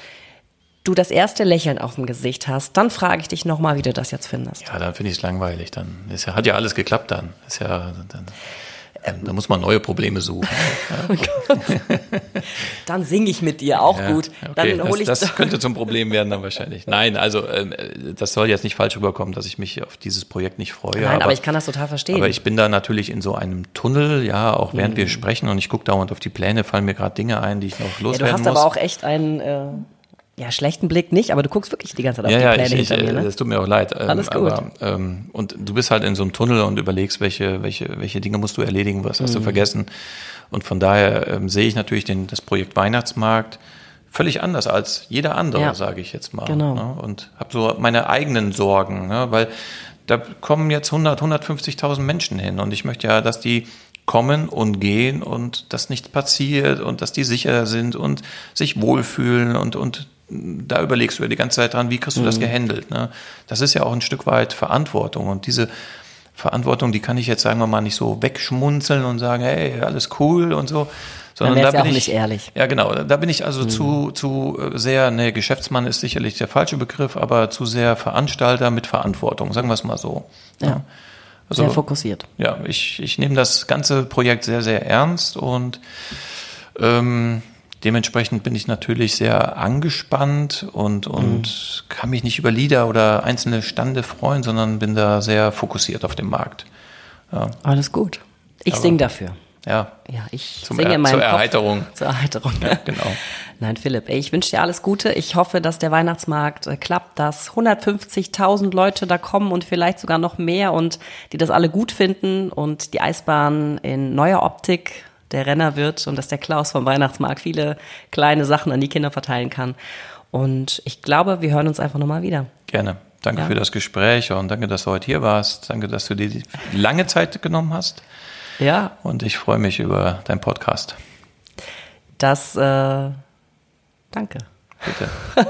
Speaker 2: du das erste Lächeln auf dem Gesicht hast, dann frage ich dich nochmal, wie du das jetzt findest.
Speaker 1: Ja, dann finde ich es langweilig. Dann ist ja, hat ja alles geklappt dann. Ist ja, dann, ähm, da muss man neue Probleme suchen.
Speaker 2: Ja. dann singe ich mit dir auch ja, gut.
Speaker 1: Okay. Dann hol ich das, das könnte zum Problem werden dann wahrscheinlich. Nein, also ähm, das soll jetzt nicht falsch rüberkommen, dass ich mich auf dieses Projekt nicht freue.
Speaker 2: Nein, aber, aber ich kann das total verstehen.
Speaker 1: Aber ich bin da natürlich in so einem Tunnel, ja, auch während mhm. wir sprechen und ich gucke dauernd auf die Pläne, fallen mir gerade Dinge ein, die ich noch loswerden muss. Ja, du hast
Speaker 2: muss. aber auch echt einen äh, ja, schlechten Blick nicht, aber du guckst wirklich die ganze Zeit auf ja, die Pläne
Speaker 1: ja, ich,
Speaker 2: hinter
Speaker 1: ich,
Speaker 2: mir. Ne?
Speaker 1: Das tut mir auch leid.
Speaker 2: Ähm, Alles gut. Aber,
Speaker 1: ähm, und du bist halt in so einem Tunnel und überlegst, welche, welche, welche Dinge musst du erledigen, was hast mhm. du vergessen. Und von daher ähm, sehe ich natürlich den, das Projekt Weihnachtsmarkt völlig anders als jeder andere, ja. sage ich jetzt mal.
Speaker 2: Genau.
Speaker 1: Ne? Und habe so meine eigenen Sorgen, ne? weil da kommen jetzt 100, 150.000 Menschen hin und ich möchte ja, dass die kommen und gehen und dass nichts passiert und dass die sicher sind und sich wohlfühlen und, und da überlegst du ja die ganze Zeit dran, wie kriegst du das mhm. gehandelt. Ne? Das ist ja auch ein Stück weit Verantwortung und diese Verantwortung, die kann ich jetzt, sagen wir mal, nicht so wegschmunzeln und sagen, hey, alles cool und so.
Speaker 2: Sondern da bin ja auch ich, nicht ehrlich.
Speaker 1: Ja, genau. Da bin ich also mhm. zu, zu sehr, ne, Geschäftsmann ist sicherlich der falsche Begriff, aber zu sehr Veranstalter mit Verantwortung, sagen wir es mal so.
Speaker 2: Ja. ja. Also, sehr fokussiert.
Speaker 1: Ja, ich, ich nehme das ganze Projekt sehr, sehr ernst und ähm, Dementsprechend bin ich natürlich sehr angespannt und, und mhm. kann mich nicht über Lieder oder einzelne Stande freuen, sondern bin da sehr fokussiert auf dem Markt.
Speaker 2: Ja. Alles gut. Ich singe dafür.
Speaker 1: Ja.
Speaker 2: Ja, ich
Speaker 1: Zum
Speaker 2: singe
Speaker 1: er,
Speaker 2: in meinem
Speaker 1: Zur Erheiterung.
Speaker 2: Kopf. Zur Erheiterung.
Speaker 1: Ja, genau.
Speaker 2: Nein, Philipp, ey, ich wünsche dir alles Gute. Ich hoffe, dass der Weihnachtsmarkt äh, klappt, dass 150.000 Leute da kommen und vielleicht sogar noch mehr und die das alle gut finden und die Eisbahn in neuer Optik der Renner wird und dass der Klaus vom Weihnachtsmarkt viele kleine Sachen an die Kinder verteilen kann. Und ich glaube, wir hören uns einfach nochmal wieder.
Speaker 1: Gerne. Danke ja. für das Gespräch und danke, dass du heute hier warst. Danke, dass du dir die lange Zeit genommen hast.
Speaker 2: Ja.
Speaker 1: Und ich freue mich über deinen Podcast.
Speaker 2: Das, äh, danke.
Speaker 1: Bitte.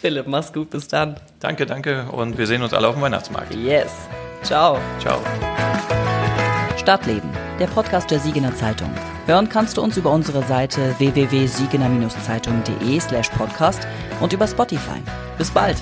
Speaker 2: Philipp, mach's gut, bis dann.
Speaker 1: Danke, danke und wir sehen uns alle auf dem Weihnachtsmarkt.
Speaker 2: Yes. Ciao.
Speaker 1: Ciao.
Speaker 3: Stadtleben, der Podcast der Siegener Zeitung. Hören kannst du uns über unsere Seite www.siegener-zeitung.de slash podcast und über Spotify. Bis bald!